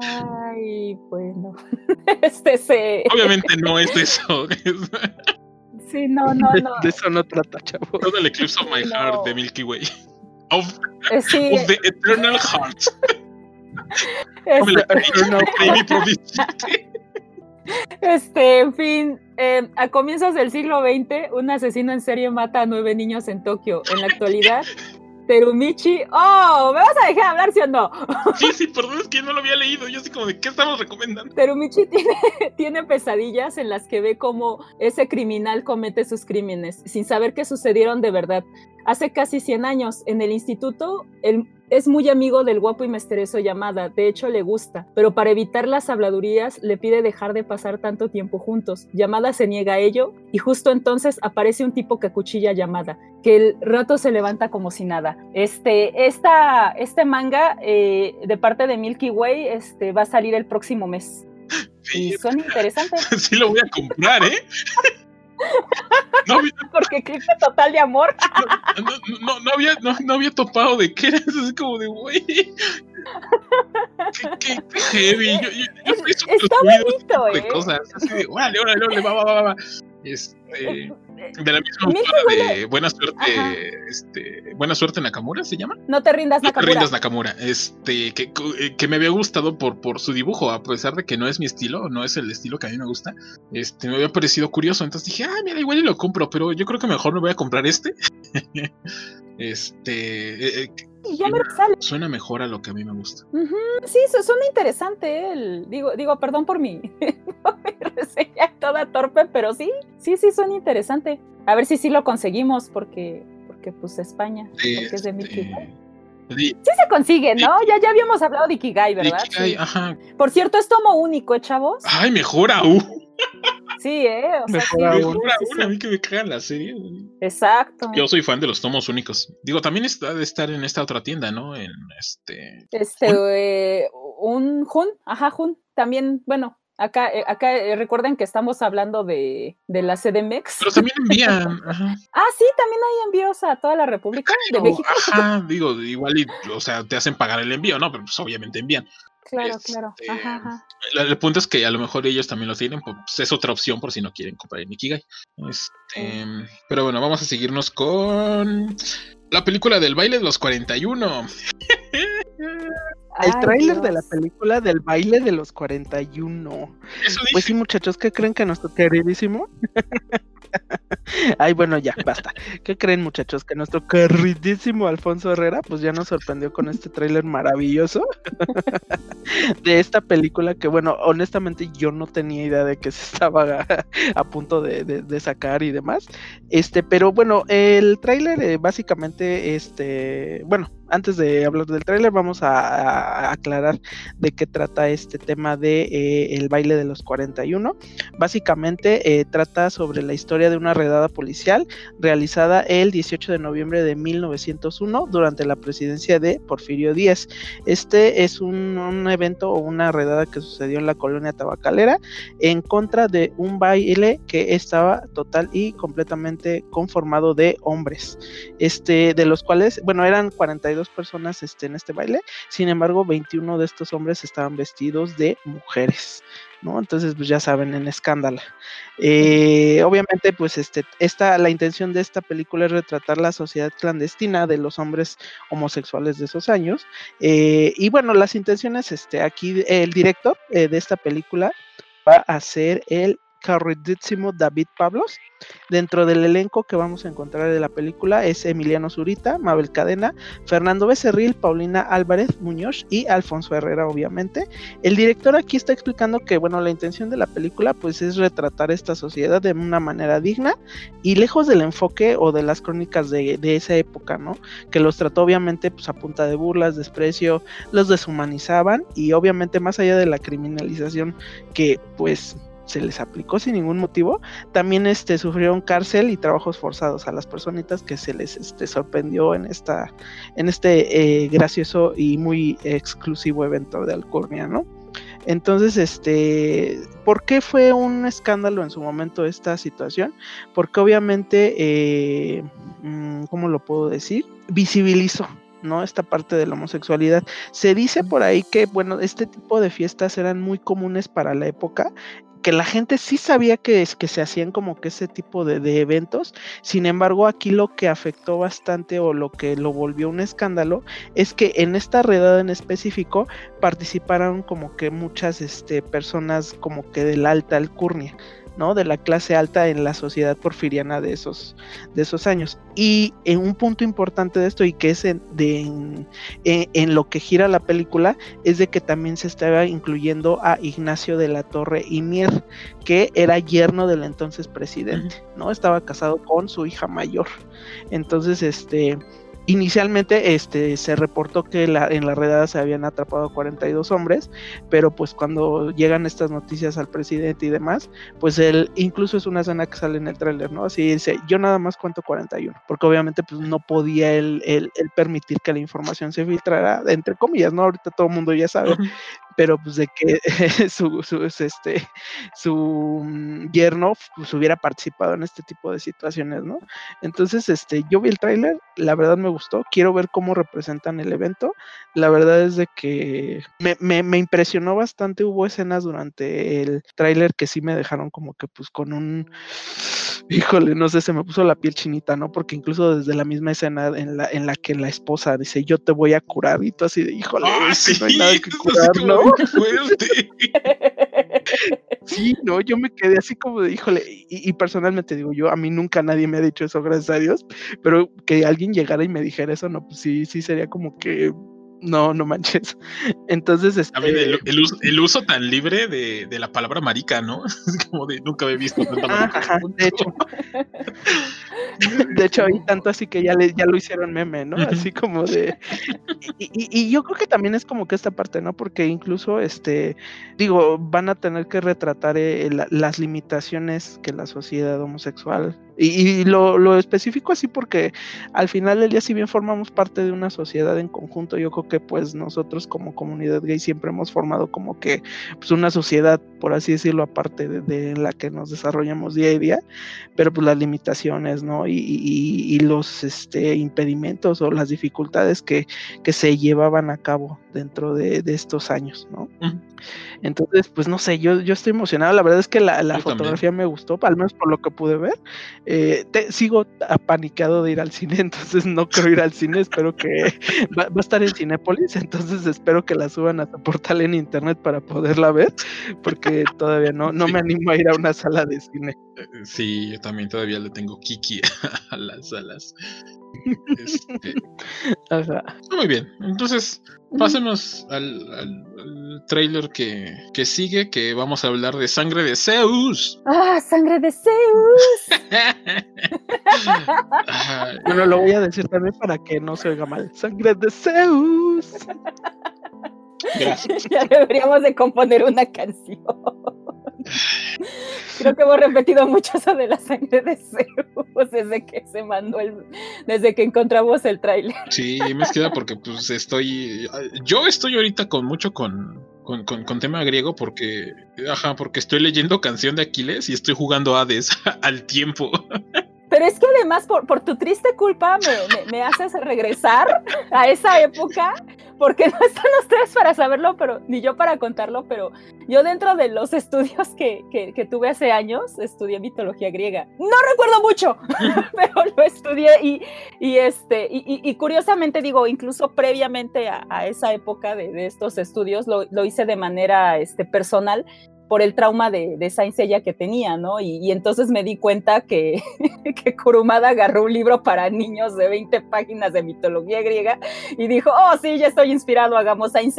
Ay, bueno. Este se.
Obviamente no es eso.
Sí, no, no, no.
De eso no trata, chavo.
Total Eclipse of My
No.
Heart de Milky Way. Of,
Eh, Sí,
of the Eternal Heart.
es-
Como la
Eternal
Baby Prodigy.
este, en fin, eh, a comienzos del siglo XX, un asesino en serie mata a nueve niños en Tokio. En la actualidad, Terumichi. ¡Oh! ¿Me vas a dejar hablar, sí o no?
Sí, sí, perdón, es que no lo había leído. Yo así como de, ¿qué estamos recomendando?
Terumichi tiene, tiene pesadillas en las que ve cómo ese criminal comete sus crímenes, sin saber que sucedieron de verdad. Hace casi 100 años, en el instituto, él es muy amigo del guapo y misterioso Yamada, de hecho le gusta, pero para evitar las habladurías le pide dejar de pasar tanto tiempo juntos. Yamada se niega a ello y justo entonces aparece un tipo que acuchilla a Yamada, que el rato se levanta como si nada. Este, esta, este manga eh, de parte de Milky Way este, va a salir el próximo mes. Y
Sí,
son interesantes
sí lo voy a comprar, ¿eh? No, había-
porque clipe total de amor.
no, no, no había, no, había topado de qué era así como de, güey. Qué, qué- qué heavy. Yo, yo, yo
Está bonito,
de
¿eh?
cosas. Así de, órale, órale, órale, va, va, va, va. Este, de la misma autora de Buena Suerte,
Ajá.
este, Buena Suerte Nakamura, ¿se llama?
No te rindas,
No te
Nakamura.
rindas Nakamura, este, que, que me había gustado por, por su dibujo, a pesar de que no es mi estilo, no es el estilo que a mí me gusta, este, me había parecido curioso, entonces dije, ah, mira, igual y lo compro, pero yo creo que mejor me voy a comprar este. este, eh, eh,
Y ya me sale.
suena mejor a lo que a mí me gusta.
Sí, su- suena interesante. El, digo, digo, perdón por mi, por mi reseña toda torpe, pero sí, sí, sí, suena interesante. A ver si sí lo conseguimos, porque, porque pues España, porque es de Milky
este,
Sí se consigue, ¿no? Ya, ya habíamos hablado de Ikigai,
de
¿verdad?
Ikigai,
Sí.
ajá.
Por cierto, es tomo único, ¿eh, chavos?
Ay, mejor aún.
Sí, ¿eh? O sea,
Mejor
sí,
aún.
Mejor a mí que me cagan la serie.
Exacto.
Yo soy fan de los tomos únicos. Digo, también está de estar en esta otra tienda, ¿no? En este.
Este, eh, un Jun, ajá, Jun, también, bueno, acá, eh, acá eh, recuerden que estamos hablando de, de la CDMX.
Pero también envían. Ajá.
Ah, sí, también hay envíos a toda la República de
Pero,
México.
Ajá, digo, igual y, o sea, te hacen pagar el envío, ¿no? Pero pues obviamente envían.
Claro,
este,
claro. Ajá, ajá.
El, el punto es que a lo mejor ellos también lo tienen, pues es otra opción por si no quieren comprar en Ikigai. Este, pero bueno, vamos a seguirnos con la película del baile de los 41.
El tráiler de la película del baile de los 41.
Eso
Pues sí, muchachos, ¿qué creen que nuestro queridísimo? Ay, bueno, ya, basta. ¿Qué creen, muchachos? Que nuestro queridísimo Alfonso Herrera, pues ya nos sorprendió con este tráiler maravilloso de esta película que, bueno, honestamente yo no tenía idea de que se estaba a punto de, de- de sacar y demás. Este, pero bueno, el tráiler eh, básicamente, este, bueno, antes de hablar del tráiler, vamos a, aclarar de qué trata este tema de eh, el baile de los 41. Básicamente eh, trata sobre la historia de una redada policial realizada el 18 de noviembre de 1901 durante la presidencia de Porfirio Díaz. Este es un, un evento o una redada que sucedió en la colonia tabacalera en contra de un baile que estaba total y completamente conformado de hombres, este, de los cuales, bueno, eran 42 personas este, en este baile, sin embargo, 21 de estos hombres estaban vestidos de mujeres. ¿no? Entonces, pues ya saben, en escándala. Eh, obviamente, pues este, esta, la intención de esta película es retratar la sociedad clandestina de los hombres homosexuales de esos años. Eh, y bueno, las intenciones, este, aquí el director eh, de esta película va a ser el carridísimo David Pablos. Dentro del elenco que vamos a encontrar de la película es Emiliano Zurita, Mabel Cadena, Fernando Becerril, Paulina Álvarez Muñoz y Alfonso Herrera, obviamente. El director aquí está explicando que, bueno, la intención de la película pues es retratar esta sociedad de una manera digna y lejos del enfoque o de las crónicas de, de esa época, ¿no? Que los trató obviamente pues a punta de burlas, desprecio, los deshumanizaban y obviamente más allá de la criminalización que pues se les aplicó sin ningún motivo, también este, sufrieron cárcel y trabajos forzados a las personitas que se les este, sorprendió en, esta, en este eh, gracioso y muy exclusivo evento de Alcornia, ¿no? Entonces, este, ¿por qué fue un escándalo en su momento esta situación? Porque obviamente, eh, mm, ¿cómo lo puedo decir? Visibilizó ¿no? Esta parte de la homosexualidad. Se dice por ahí que, bueno, este tipo de fiestas eran muy comunes para la época que la gente sí sabía que, es, que se hacían como que ese tipo de, de, eventos, sin embargo aquí lo que afectó bastante o lo que lo volvió un escándalo es que en esta redada en específico participaron como que muchas este, personas como que del alta alcurnia. ¿No? De la clase alta en la sociedad porfiriana de esos, de esos años. Y en un punto importante de esto, y que es en, de, en, en, lo que gira la película, es de que también se estaba incluyendo a Ignacio de la Torre y Mier, que era yerno del entonces presidente, ¿no? Estaba casado con su hija mayor. Entonces, este Inicialmente este, se reportó que la, en la redada se habían atrapado 42 hombres, pero pues cuando llegan estas noticias al presidente y demás, pues él incluso es una escena que sale en el tráiler, ¿no? Así dice, yo nada más cuento 41, porque obviamente pues no podía él, él, él, permitir que la información se filtrara, entre comillas, ¿no? Ahorita todo el mundo ya sabe, pero pues de que su, su, este, su mm, yerno pues, hubiera participado en este tipo de situaciones, ¿no? Entonces, este, yo vi el tráiler, la verdad me gustó, quiero ver cómo representan el evento, la verdad es de que me, me, me impresionó bastante, hubo escenas durante el tráiler que sí me dejaron como que pues con un híjole, no sé, se me puso la piel chinita, ¿no? Porque incluso desde la misma escena en la, en la que la esposa dice, yo te voy a curar, y tú así de, híjole,
Ah, sí,
no hay nada que curar, ¿no? Sí, no, yo me quedé así como de, híjole, y, y personalmente digo, yo, a mí nunca nadie me ha dicho eso, gracias a Dios, pero que alguien llegara y me dijera eso, no, pues sí, sí sería como que, no, no manches. Entonces, este,
el, el uso, el uso tan libre de, de la palabra marica, ¿no? Es como de nunca había visto tanta marica.
ajá, de hecho. De hecho, hay tanto así que ya, le, ya lo hicieron meme, ¿no? Así como de... Y, y- y yo creo que también es como que esta parte, ¿no? Porque incluso, este, digo, van a tener que retratar eh, la- las limitaciones que la sociedad homosexual... Y, lo, lo específico así porque al final del día, si bien formamos parte de una sociedad en conjunto, yo creo que pues nosotros como comunidad gay siempre hemos formado como que pues una sociedad, por así decirlo, aparte de, la que nos desarrollamos día a día, pero pues las limitaciones, ¿no? Y, y- y los este, impedimentos o las dificultades que, que se llevaban a cabo dentro de, de estos años, ¿no?
Ujú.
Entonces, pues no sé, yo, yo estoy emocionado, la verdad es que la, la
también.
fotografía me gustó, al menos por lo que pude ver. Eh, te- sigo apanicado de ir al cine, entonces no quiero ir al cine, espero que va, va a estar en Cinépolis, entonces espero que la suban a tu portal en internet para poderla ver, porque todavía no, no
Sí.
me animo a ir a una sala de cine.
Eh, Sí, yo también todavía le tengo kiki a las alas. Este,
Ajá.
muy bien, entonces pasemos al, al, al trailer que, que sigue, que vamos a hablar de Sangre de Zeus.
¡Ah, sangre de Zeus!
Bueno, lo voy a decir también para que no se oiga mal. Sangre de Zeus.
Gracias.
ya deberíamos de componer una canción. Creo que hemos repetido mucho eso de la sangre de Zeus desde que se mandó el, desde que encontramos el tráiler.
Sí, me queda porque pues estoy, yo estoy ahorita con mucho con, con, con, con tema griego porque, ajá, porque estoy leyendo canción de Aquiles y estoy jugando Hades al tiempo.
Pero es que además por, por tu triste culpa me, me- me haces regresar a esa época porque no están ustedes para saberlo, pero ni yo para contarlo, pero yo dentro de los estudios que, que, tuve hace años, estudié mitología griega. No recuerdo mucho, pero lo estudié y, y este, y, curiosamente digo, incluso previamente a, esa época de, de estos estudios, lo, lo, hice de manera este, personal por el trauma de, de Saint que tenía, ¿no? Y, entonces me di cuenta que, que Kurumada agarró un libro para niños de 20 páginas de mitología griega y dijo, oh, sí, ya estoy inspirado, hagamos Saint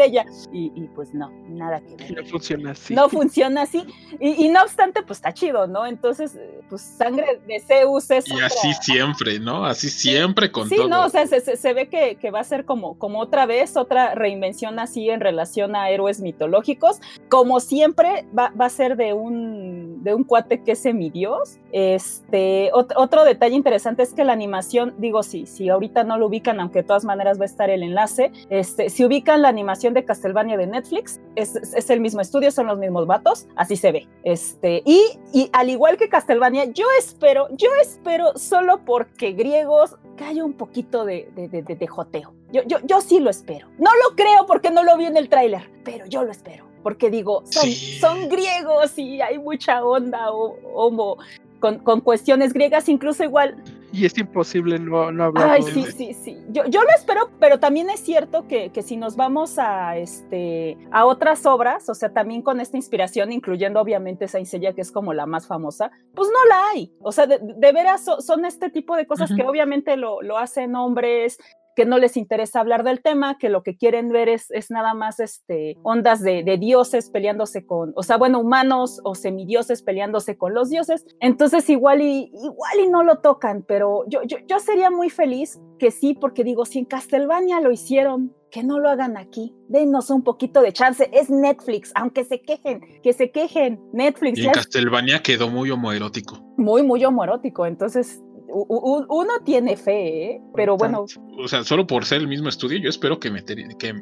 Y, y, pues no, nada que ver.
No funciona así.
No funciona así. Y, no obstante, pues está chido, ¿no? Entonces, pues sangre de Zeus es...
Y así siempre, ¿no? Así siempre con
sí,
todo.
Sí, no, o sea, se, se, ve que, que, va a ser como, como otra vez, otra reinvención así en relación a héroes mitológicos. Como siempre, va, a ser de un, de un cuate que es semidios. Este, otro detalle interesante es que la animación, digo, sí, si ahorita no lo ubican, aunque de todas maneras va a estar el enlace, este, si ubican la animación de Castlevania de Netflix, es, es el mismo estudio, son los mismos vatos, así se ve. Este, y, y al igual que Castlevania, yo espero, yo espero solo porque griegos que haya un poquito de, de, de, de joteo. Yo, yo, yo sí lo espero. No lo creo porque no lo vi en el tráiler, pero yo lo espero porque digo, son, son griegos y hay mucha onda o, homo con, con, cuestiones griegas, incluso igual.
Y es imposible no, no hablar.
Ay, sí, sí, sí. Yo, yo lo espero, pero también es cierto que, que, si nos vamos a, este, a otras obras, o sea, también con esta inspiración, incluyendo obviamente Saint Seiya, que es como la más famosa, pues no la hay. O sea, de, veras son este tipo de cosas que obviamente lo, lo hacen hombres que no les interesa hablar del tema, que lo que quieren ver es, es nada más este, ondas de, dioses peleándose con, o sea, bueno, humanos o semidioses peleándose con los dioses. Entonces igual y, igual y no lo tocan, pero yo, yo, yo sería muy feliz que sí, porque digo, si en Castlevania lo hicieron, que no lo hagan aquí. Denos un poquito de chance. Es Netflix, aunque se quejen, que se quejen. Netflix.
Y en Castlevania quedó muy homoerótico.
Muy, muy homoerótico. Entonces, uno tiene fe, ¿eh? pero bueno.
O sea, solo por ser el mismo estudio, yo espero que,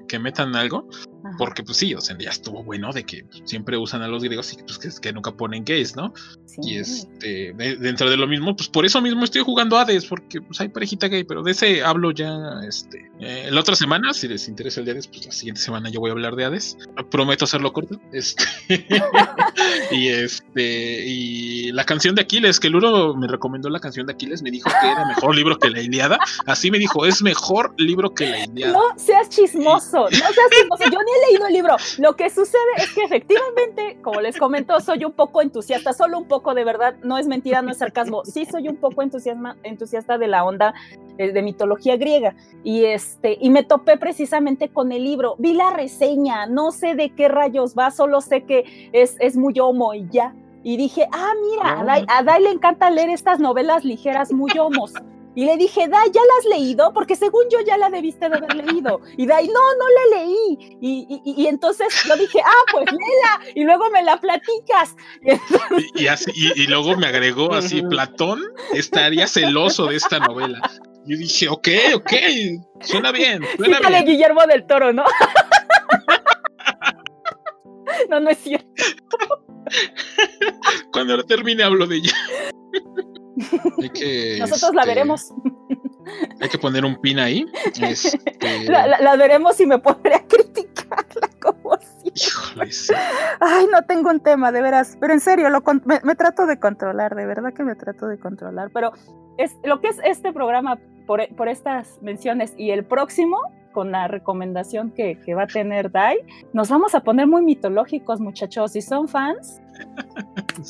que, metan algo, porque pues sí, o sea, ya estuvo bueno de que siempre usan a los griegos y pues que, nunca ponen gays, ¿no? Y este, dentro de lo mismo, pues por eso mismo estoy jugando Hades, porque pues hay parejita gay, pero de ese hablo ya, este, eh, la otra semana, si les interesa el de Hades, pues la siguiente semana yo voy a hablar de Hades. Prometo hacerlo corto. Este, y este, y la canción de Aquiles, que Luro me recomendó la canción de Aquiles me dijo que era mejor libro que la Iliada. Así me dijo, es mejor libro que la Iliada.
No seas chismoso, no seas chismoso. Yo ni he leído el libro. Lo que sucede es que efectivamente, como les comento, soy un poco entusiasta, solo un poco de verdad, no es mentira, no es sarcasmo. Sí soy un poco entusiasta de la onda eh, de mitología griega. Y este, y me topé precisamente con el libro. Vi la reseña, no sé de qué rayos va, solo sé que es, es muy homo y ya y dije, ah, mira, a Dai, le encanta leer estas novelas ligeras muy homos. Y le dije, Dai, ¿ya la has leído? Porque según yo ya la debiste de haber leído. Y Dai, no, no la leí. Y, y, entonces yo dije, ah, pues léela. Y luego me la platicas.
Y, así, y, luego me agregó así, Platón estaría celoso de esta novela. Yo dije, ok, ok, suena bien. Suena
bien. Guillermo del Toro, ¿no? no, no es cierto.
Cuando termine hablo de ella.
Nosotros la este, veremos.
Hay que poner un pin ahí. Este,
la, veremos y me pondré a criticarla como si. Ay, no tengo un tema, de veras. Pero en serio, lo, me, trato de controlar, de verdad que me trato de controlar. Pero es, lo que es este programa por, por estas menciones y el próximo, con la recomendación que, va a tener Dai, nos vamos a poner muy mitológicos, muchachos. Si son fans,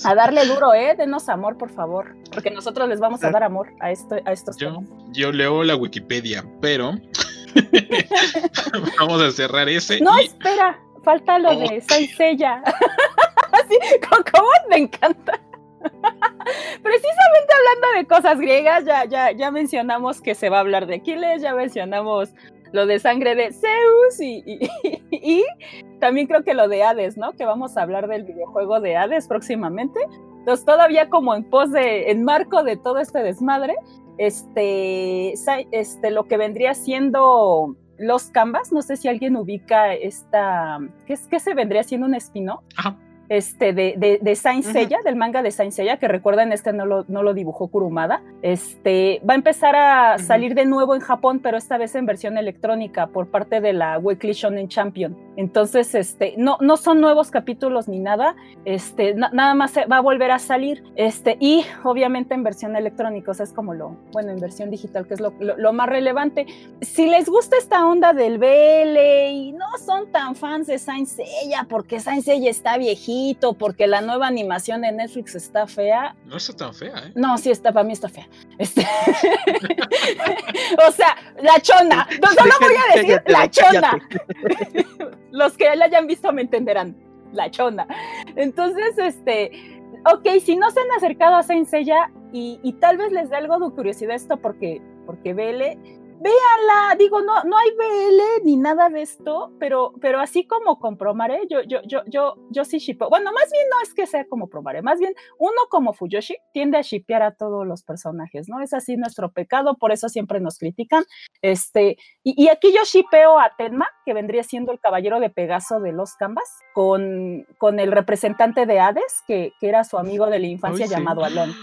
a darle duro, ¿eh? Denos amor, por favor. Porque nosotros les vamos a dar amor a, esto, a estos
yo, Yo leo la Wikipedia, pero vamos a cerrar ese.
No, espera, falta lo de Saisella. Así, como me encanta. Precisamente hablando de cosas griegas, ya, ya, ya mencionamos que se va a hablar de Aquiles, ya mencionamos lo de sangre de Zeus y, también creo que lo de Hades, ¿no? Que vamos a hablar del videojuego de Hades próximamente. Entonces, todavía como en pos de, en marco de todo este desmadre, este, este, lo que vendría siendo los Canvas, no sé si alguien ubica esta, ¿qué, es, qué se vendría siendo un espino? Este, de, de, de Saint Seiya, del manga de Saint Seiya, que recuerden, este no lo, no lo dibujó Kurumada, este, va a empezar a salir de nuevo en Japón, pero esta vez en versión electrónica por parte de la Weekly Shonen Champion. Entonces, este, no, no son nuevos capítulos ni nada, este, nada más va a volver a salir, este, y obviamente en versión electrónica, o sea, es como lo, bueno, en versión digital, que es lo, lo, más relevante. Si les gusta esta onda del BL y no son tan fans de Saint Seiya, porque Saint Seiya está viejito, porque la nueva animación de Netflix está fea.
No está tan fea, ¿eh?
No, sí está, para mí está fea. Este... o sea, la chona. No, no lo voy a decir, la chona. Los que la hayan visto me entenderán. La chona. Entonces, este, ok, si no se han acercado a Saint Seiya y, y tal vez les dé algo de curiosidad esto porque, porque Vele véanla, digo, no, no hay BL ni nada de esto, pero, pero así como con Promare, yo, yo, yo, yo, yo sí shipeo. Bueno, más bien no es que sea como Promare, más bien uno como Fuyoshi tiende a shipear a todos los personajes, ¿no? Es así nuestro pecado, por eso siempre nos critican. Este, y, aquí yo shipeo a Tenma, que vendría siendo el caballero de Pegaso de los Canvas, con, con el representante de Hades, que, que era su amigo de la infancia llamado Alon.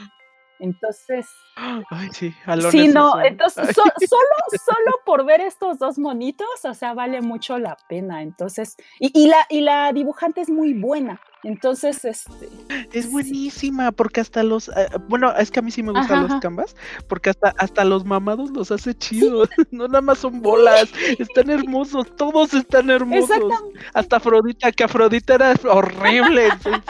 Entonces.
Ay, sí,
sí, no, entonces solo, solo por ver estos dos monitos, o sea, vale mucho la pena. Entonces, y, y, la, y la dibujante es muy buena. Entonces, este.
Es buenísima, porque hasta los. Eh, bueno, es que a mí sí me gustan los canvas, porque hasta, hasta los mamados los hace chidos. no nada más son bolas, están hermosos, todos están hermosos. Hasta Afrodita, que Afrodita era horrible.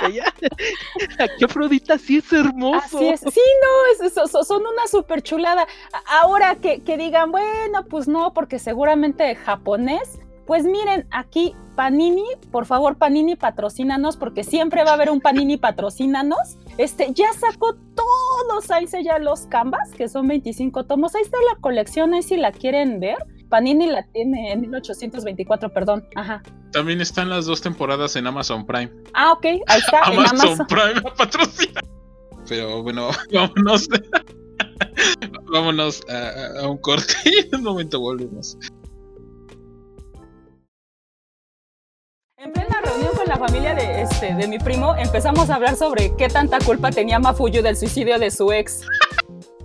Aquí Afrodita sí es hermoso.
Sí, no, es, son una super chulada. Ahora que, que digan, bueno, pues no, porque seguramente japonés pues miren, aquí Panini, por favor, Panini patrocínanos, porque siempre va a haber un Panini patrocínanos. Este, ya sacó todos, ahí se ya los canvas, que son 25 tomos. Ahí está la colección, ahí si la quieren ver. Panini la tiene en 1824, perdón. Ajá.
También están las dos temporadas en Amazon Prime.
Ah, ok, ahí está.
Amazon, Amazon. Prime patrocina. Pero bueno, vámonos. vámonos a, a un corte y en un momento volvemos.
En plena reunión con la familia de, este, de mi primo, empezamos a hablar sobre qué tanta culpa tenía Mafuyu del suicidio de su ex.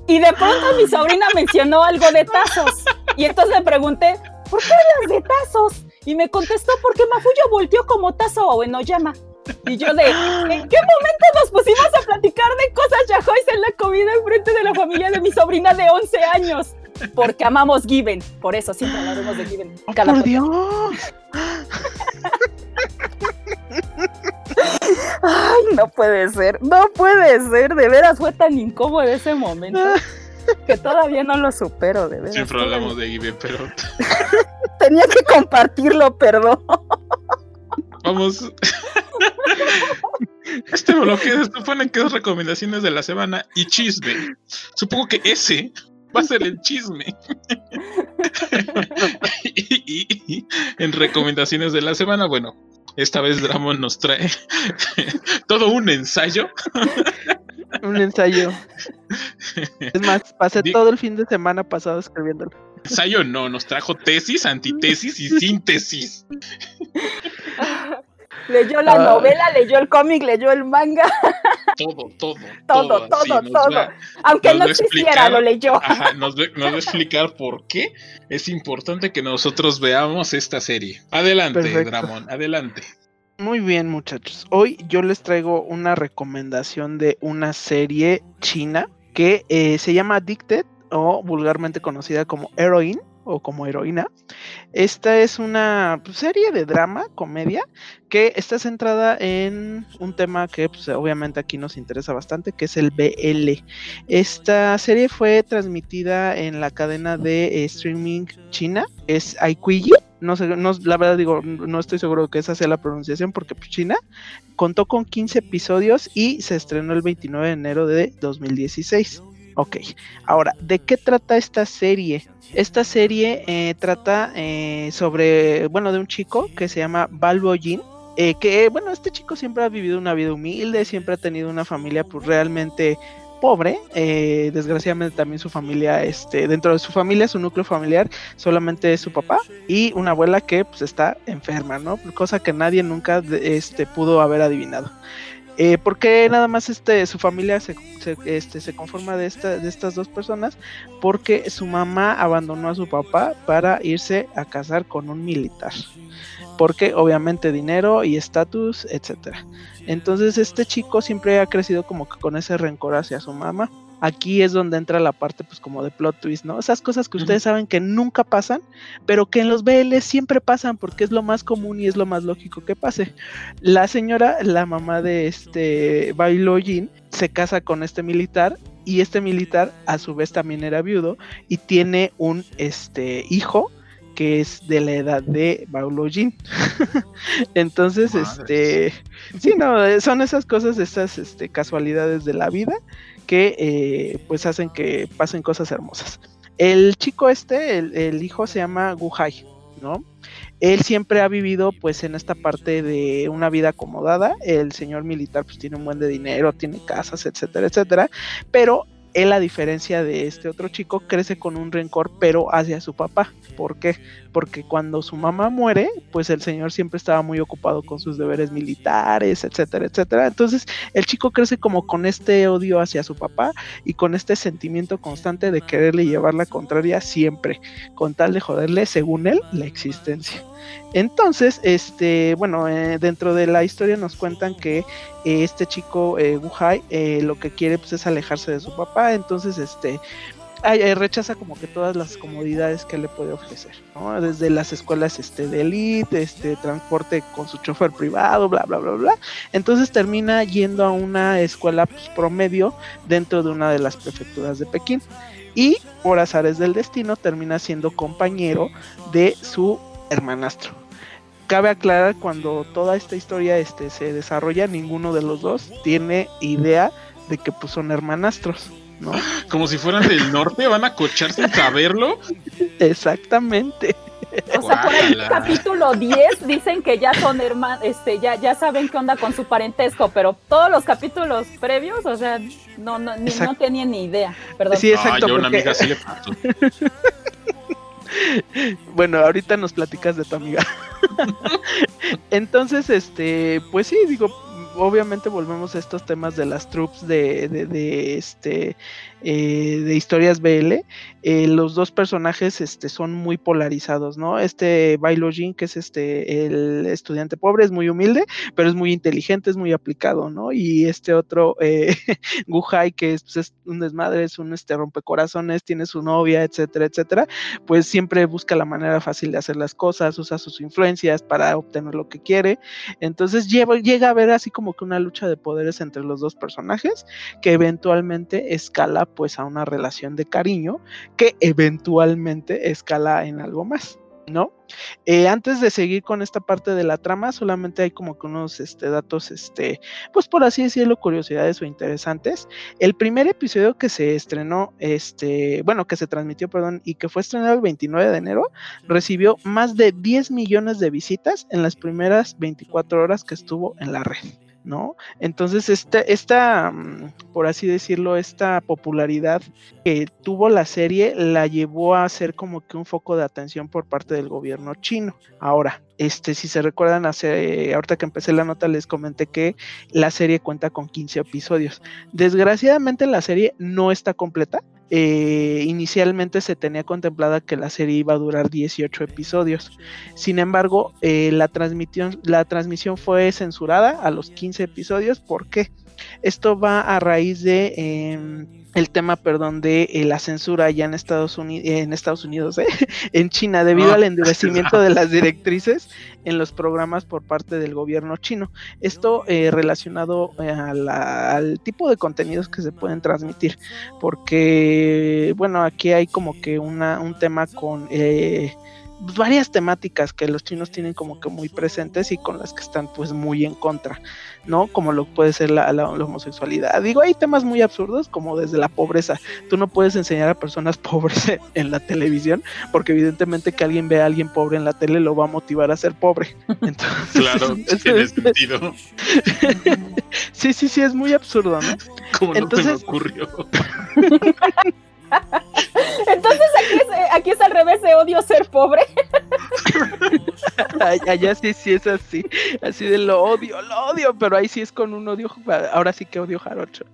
Y de pronto mi sobrina mencionó algo de tazos. Y entonces le pregunté, ¿por qué hablas de tazos? Y me contestó, porque Mafuyo volteó como tazo o llama. Y yo de, ¿en qué momento nos pusimos a platicar de cosas yahois en la comida en frente de la familia de mi sobrina de 11 años? Porque amamos Given. Por eso siempre hablaremos de Given.
Oh, ¡Por Dios!
Ay, no puede ser, no puede ser, de veras fue tan incómodo ese momento que todavía no lo supero, de veras.
Siempre hablamos de Given, pero...
Tenía que compartirlo, perdón.
Vamos. Este bloque se supone que es recomendaciones de la semana y chisme. Supongo que ese va a ser el chisme. y, en recomendaciones de la semana, bueno, esta vez Dramon nos trae todo un ensayo.
un ensayo. Es más, pasé todo el fin de semana pasado escribiéndolo.
Ensayo no, nos trajo tesis, antitesis y síntesis.
Leyó la novela, leyó el cómic, leyó el manga.
Todo, todo.
Todo, todo, todo. Aunque no existiera, lo leyó.
Ajá, nos, va, a explicar por qué es importante que nosotros veamos esta serie. Adelante, Dramón, adelante.
Muy bien, muchachos. Hoy yo les traigo una recomendación de una serie china que eh, se llama Addicted o vulgarmente conocida como Heroine o como heroína. Esta es una pues, serie de drama, comedia, que está centrada en un tema que pues, obviamente aquí nos interesa bastante, que es el BL. Esta serie fue transmitida en la cadena de streaming china, es iQIYI. No sé, no, la verdad digo, no estoy seguro que esa sea la pronunciación porque pues, China contó con 15 episodios y se estrenó el 29 de enero de 2016. Ok, ahora, ¿de qué trata esta serie? Esta serie eh, trata eh, sobre, bueno, de un chico que se llama Balbo Jin, eh, que, bueno, este chico siempre ha vivido una vida humilde, siempre ha tenido una familia pues realmente pobre, eh, desgraciadamente también su familia, este, dentro de su familia, su núcleo familiar, solamente es su papá y una abuela que pues está enferma, ¿no? Cosa que nadie nunca este, pudo haber adivinado. Eh, ¿Por qué nada más este, su familia se, este, se conforma de, esta, de estas dos personas? Porque su mamá abandonó a su papá para irse a casar con un militar. Porque obviamente dinero y estatus, etcétera. Entonces este chico siempre ha crecido como que con ese rencor hacia su mamá aquí es donde entra la parte pues como de plot twist, ¿no? Esas cosas que ustedes saben que nunca pasan, pero que en los BL siempre pasan porque es lo más común y es lo más lógico que pase. La señora, la mamá de este Bailojin, se casa con este militar y este militar a su vez también era viudo y tiene un este hijo que es de la edad de Bailojin. Entonces, este, sí, no, son esas cosas, esas este, casualidades de la vida que eh, pues hacen que pasen cosas hermosas. El chico este, el, hijo se llama Guhai, ¿no? Él siempre ha vivido pues en esta parte de una vida acomodada, el señor militar pues tiene un buen de dinero, tiene casas, etcétera, etcétera, pero él a diferencia de este otro chico crece con un rencor pero hacia su papá. ¿Por qué? porque cuando su mamá muere, pues el señor siempre estaba muy ocupado con sus deberes militares, etcétera, etcétera. Entonces el chico crece como con este odio hacia su papá y con este sentimiento constante de quererle llevar la contraria siempre, con tal de joderle, según él, la existencia. Entonces, este, bueno, eh, dentro de la historia nos cuentan que eh, este chico eh, Wuhai eh, lo que quiere pues es alejarse de su papá, entonces este rechaza como que todas las comodidades que le puede ofrecer, ¿no? Desde las escuelas este, de elite, este, transporte con su chofer privado, bla, bla, bla, bla. Entonces termina yendo a una escuela pues, promedio dentro de una de las prefecturas de Pekín. Y por azares del destino termina siendo compañero de su hermanastro. Cabe aclarar cuando toda esta historia este, se desarrolla, ninguno de los dos tiene idea de que pues, son hermanastros.
Como si fueran del norte, van a cochar sin saberlo.
Exactamente.
O sea, por el capítulo 10 dicen que ya son hermanos, este, ya, ya saben qué onda con su parentesco, pero todos los capítulos previos, o sea, no, no, ni, no tenían ni idea. Perdón.
Sí, exacto. una amiga sí le bueno, ahorita nos platicas de tu amiga. Entonces, este, pues sí, digo, obviamente volvemos a estos temas de las troops de, de, este eh, de historias BL. Eh, los dos personajes este, son muy polarizados, ¿no? Este Bailojin, que es este el estudiante pobre, es muy humilde, pero es muy inteligente, es muy aplicado, ¿no? Y este otro eh, Guhai, que es, pues, es, un desmadre, es un este rompecorazones, tiene su novia, etcétera, etcétera, pues siempre busca la manera fácil de hacer las cosas, usa sus influencias para obtener lo que quiere. Entonces llega a haber así como que una lucha de poderes entre los dos personajes que eventualmente escala pues a una relación de cariño que eventualmente escala en algo más. ¿no? Eh, antes de seguir con esta parte de la trama, solamente hay como que unos este, datos, este, pues por así decirlo, curiosidades o interesantes. El primer episodio que se estrenó, este, bueno, que se transmitió, perdón, y que fue estrenado el 29 de enero, recibió más de 10 millones de visitas en las primeras 24 horas que estuvo en la red. ¿No? Entonces, esta, esta, mm, por así decirlo, esta popularidad que tuvo la serie la llevó a ser como que un foco de atención por parte del gobierno chino. Ahora, este, si se recuerdan, hace, ahorita que empecé la nota les comenté que la serie cuenta con 15 episodios. Desgraciadamente la serie no está completa, eh, inicialmente se tenía contemplada que la serie iba a durar 18 episodios. Sin embargo, eh, la, transmisión, la transmisión fue censurada a los 15 episodios. ¿Por qué? Esto va a raíz de em, el tema, perdón, de eh, la censura allá en Estados Unidos, en Estados Unidos, ¿eh? en China, debido ah, al endurecimiento de las directrices en los programas por parte del gobierno chino. Esto eh, relacionado al tipo de contenidos que se pueden transmitir, porque, bueno, aquí hay como que una, un tema con varias temáticas que los chinos tienen como que muy presentes y con las que están pues muy en contra, ¿no? Como lo puede ser la, homosexualidad. Digo, hay temas muy absurdos como desde la pobreza. Tú no puedes enseñar a personas pobres en la televisión porque evidentemente que alguien vea a alguien pobre en la tele lo va a motivar a ser pobre.
claro, tiene sentido.
sí, sí, sí, es muy absurdo, ¿no?
Como no
Entonces-
se me ocurrió.
Entonces aquí es, eh, aquí es al revés de odio ser pobre.
Allá sí, sí es así, así de lo odio, lo odio, pero ahí sí es con un odio, ahora sí que odio jarocho.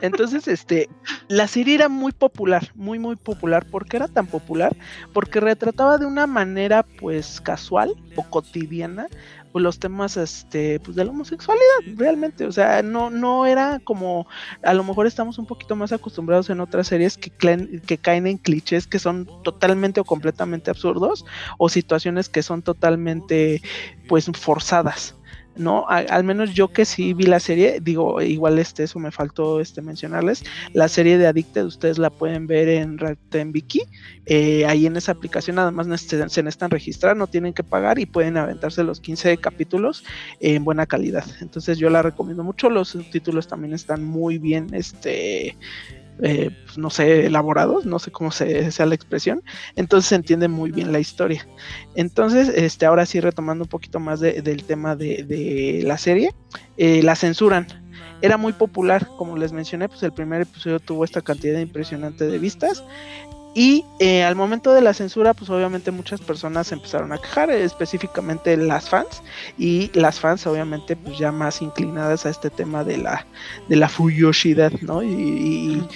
Entonces, este, la serie era muy popular, muy, muy popular. ¿Por qué era tan popular? Porque retrataba de una manera, pues, casual o cotidiana pues, los temas, este, pues, de la homosexualidad, realmente. O sea, no, no era como, a lo mejor estamos un poquito más acostumbrados en otras series que, que caen en clichés que son totalmente o completamente absurdos o situaciones que son totalmente pues forzadas. ¿No? Al menos yo que sí vi la serie, digo, igual este, eso me faltó este, mencionarles, la serie de Addicted ustedes la pueden ver en Rakuten Viki, eh, ahí en esa aplicación nada más nece- se necesitan registrar, no tienen que pagar y pueden aventarse los 15 capítulos en buena calidad. Entonces yo la recomiendo mucho, los subtítulos también están muy bien, este, eh, pues, no sé, elaborados, no sé cómo se, sea la expresión, entonces se entiende muy bien la historia. Entonces, este, ahora sí retomando un poquito más de- del tema de, la serie, eh, la censuran. Era muy popular, como les mencioné, pues el primer episodio tuvo esta cantidad impresionante de vistas. Y eh, al momento de la censura, pues obviamente muchas personas empezaron a quejar, específicamente las fans, y las fans obviamente pues ya más inclinadas a este tema de la, de la fuyosidad, ¿no? Y, y,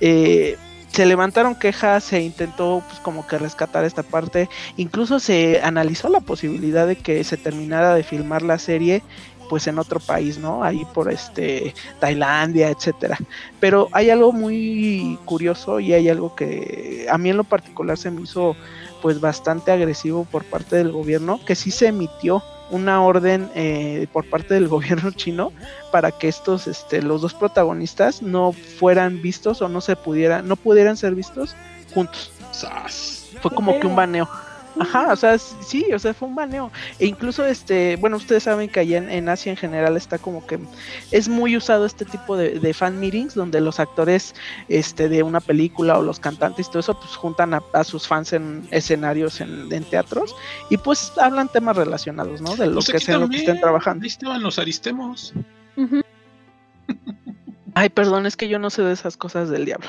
eh, se levantaron quejas, se intentó pues como que rescatar esta parte, incluso se analizó la posibilidad de que se terminara de filmar la serie pues en otro país, ¿no? Ahí por este Tailandia, etcétera. Pero hay algo muy curioso y hay algo que a mí en lo particular se me hizo pues bastante agresivo por parte del gobierno, que sí se emitió una orden eh, por parte del gobierno chino para que estos, este, los dos protagonistas no fueran vistos o no se pudieran, no pudieran ser vistos juntos. Fue como que un baneo. Ajá, o sea, sí, o sea, fue un baneo. E incluso, este, bueno, ustedes saben que allá en, en Asia en general está como que es muy usado este tipo de, de, fan meetings donde los actores este, de una película o los cantantes y todo eso, pues juntan a, a sus fans en escenarios, en, en, teatros, y pues hablan temas relacionados, ¿no? De lo
Pues
que sea, lo que estén trabajando.
Ahí estaban los aristemos.
Uh -huh.
Ay, perdón, es que yo no sé de esas cosas del diablo.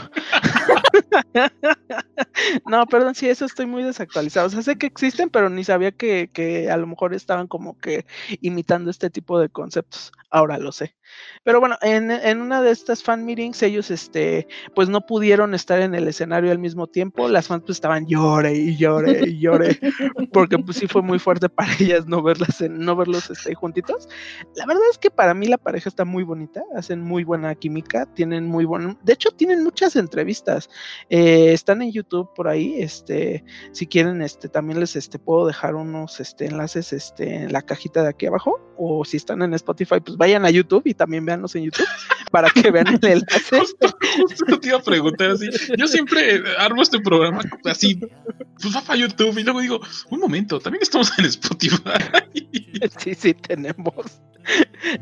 no, perdón, sí, eso estoy muy desactualizado. O sea, sé que existen, pero ni sabía que, que, a lo mejor estaban como que imitando este tipo de conceptos. Ahora lo sé. Pero bueno, en, en, una de estas fan meetings, ellos, este, pues no pudieron estar en el escenario al mismo tiempo. Las fans pues estaban llore y llore y llore, porque pues sí fue muy fuerte para ellas no verlas, en, no verlos este, juntitos. La verdad es que para mí la pareja está muy bonita, hacen muy buena química, tienen muy buen, de hecho tienen muchas entrevistas, eh, están en YouTube por ahí, este, si quieren, este, también les, este, puedo dejar unos, este, enlaces, este, en la cajita de aquí abajo, o si están en Spotify, pues vayan a YouTube y también véanlos en YouTube para que vean el enlace.
Justo, justo te iba a preguntar así. Yo siempre armo este programa así, pues va para YouTube y luego digo, un momento, también estamos en Spotify.
Sí, sí, tenemos.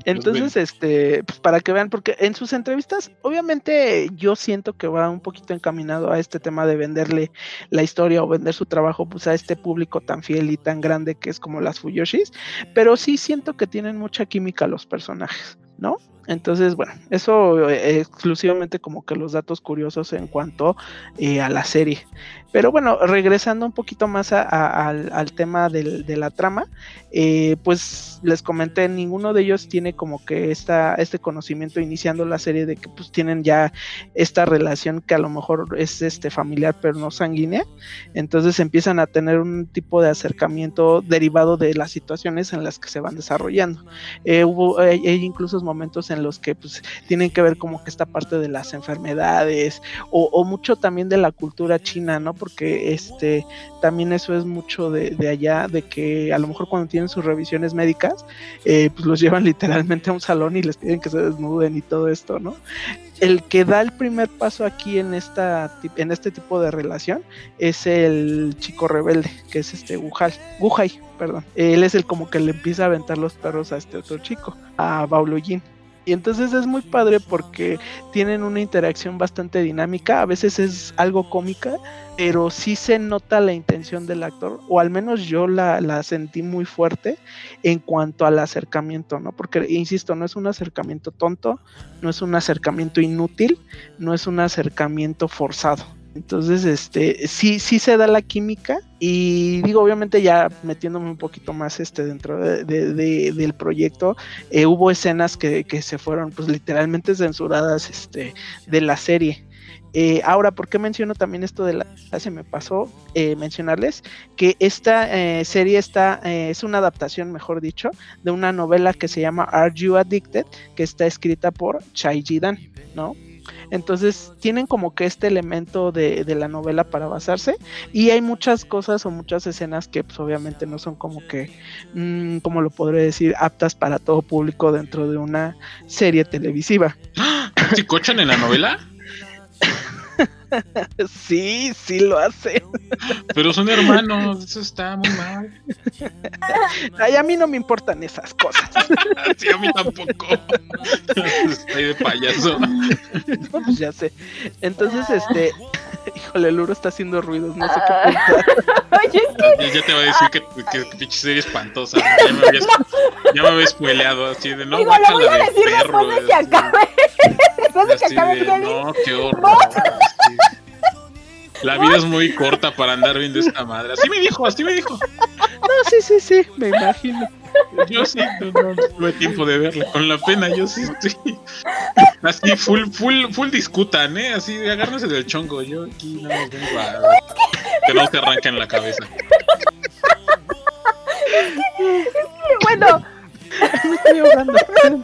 Entonces, pues este, pues para que vean, porque en sus entrevistas, obviamente yo siento que va un poquito encaminado a este tema de venderle la historia o vender su trabajo pues a este público tan fiel y tan grande que es como las Fuyoshis, pero sí siento que tienen mucha química los personajes, ¿no? Entonces, bueno, eso eh, exclusivamente como que los datos curiosos en cuanto eh, a la serie. Pero bueno, regresando un poquito más a, al, tema del, de la trama, eh, pues les comenté, ninguno de ellos tiene como que esta, este conocimiento iniciando la serie de que pues tienen ya esta relación que a lo mejor es este familiar pero no sanguínea. Entonces empiezan a tener un tipo de acercamiento derivado de las situaciones en las que se van desarrollando. Hubo hay incluso momentos en los que pues tienen que ver como que esta parte de las enfermedades o, mucho también de la cultura china, ¿no? Porque este también eso es mucho de, de, allá, de que a lo mejor cuando tienen sus revisiones médicas, eh, pues los llevan literalmente a un salón y les piden que se desnuden y todo esto, ¿no? El que da el primer paso aquí en esta en este tipo de relación es el chico rebelde, que es este Wuhai, Wuhai, perdón. Él es el como que le empieza a aventar los perros a este otro chico, a Bauluyin. Y entonces es muy padre porque tienen una interacción bastante dinámica, a veces es algo cómica, pero sí se nota la intención del actor, o al menos yo la, la sentí muy fuerte en cuanto al acercamiento, ¿no? Porque, insisto, no es un acercamiento tonto, no es un acercamiento inútil, no es un acercamiento forzado. Entonces, este, sí, sí se da la química y digo, obviamente ya metiéndome un poquito más este dentro de, de, del proyecto, eh, hubo escenas que, que, se fueron pues literalmente censuradas este, de la serie. Eh, ahora, ¿por qué menciono también esto de la... Se me pasó eh, mencionarles que esta eh, serie está, es una adaptación, mejor dicho, de una novela que se llama Are You Addicted, que está escrita por Chai Jidan, ¿no? Entonces tienen como que este elemento de, de, la novela para basarse y hay muchas cosas o muchas escenas que pues obviamente no son como que, mmm, como lo podré decir, aptas para todo público dentro de una serie televisiva.
¿Se cochan en la novela?
Sí, sí lo hace.
Pero son hermanos, eso está muy mal.
Ay, a mí no me importan esas cosas.
sí, a mí tampoco. Estoy de payaso.
No, pues ya sé. Entonces, este, híjole, Luro está haciendo ruidos, no sé qué pensar.
Oye, es que...
Ya, ya te va a decir que, que, que pinche serie espantosa. Ya me habías, ya me habías spoileado así de no.
Digo, lo voy a de decir perro, después de que acabe. después de que acabe
de,
el
No, qué horror. La vida es muy corta para andar viendo esta madre. Así me dijo, así me dijo.
No, sí, sí, sí, me imagino.
Yo sí, no, no, no tuve tiempo de verla. Con la pena, yo sí estoy. Así, full, full, full discutan, ¿eh? Así, agárrense del chongo. Yo aquí no nos vengo a. Que no se arranca en la cabeza.
Bueno.
Me estoy ahogando.
Perdón.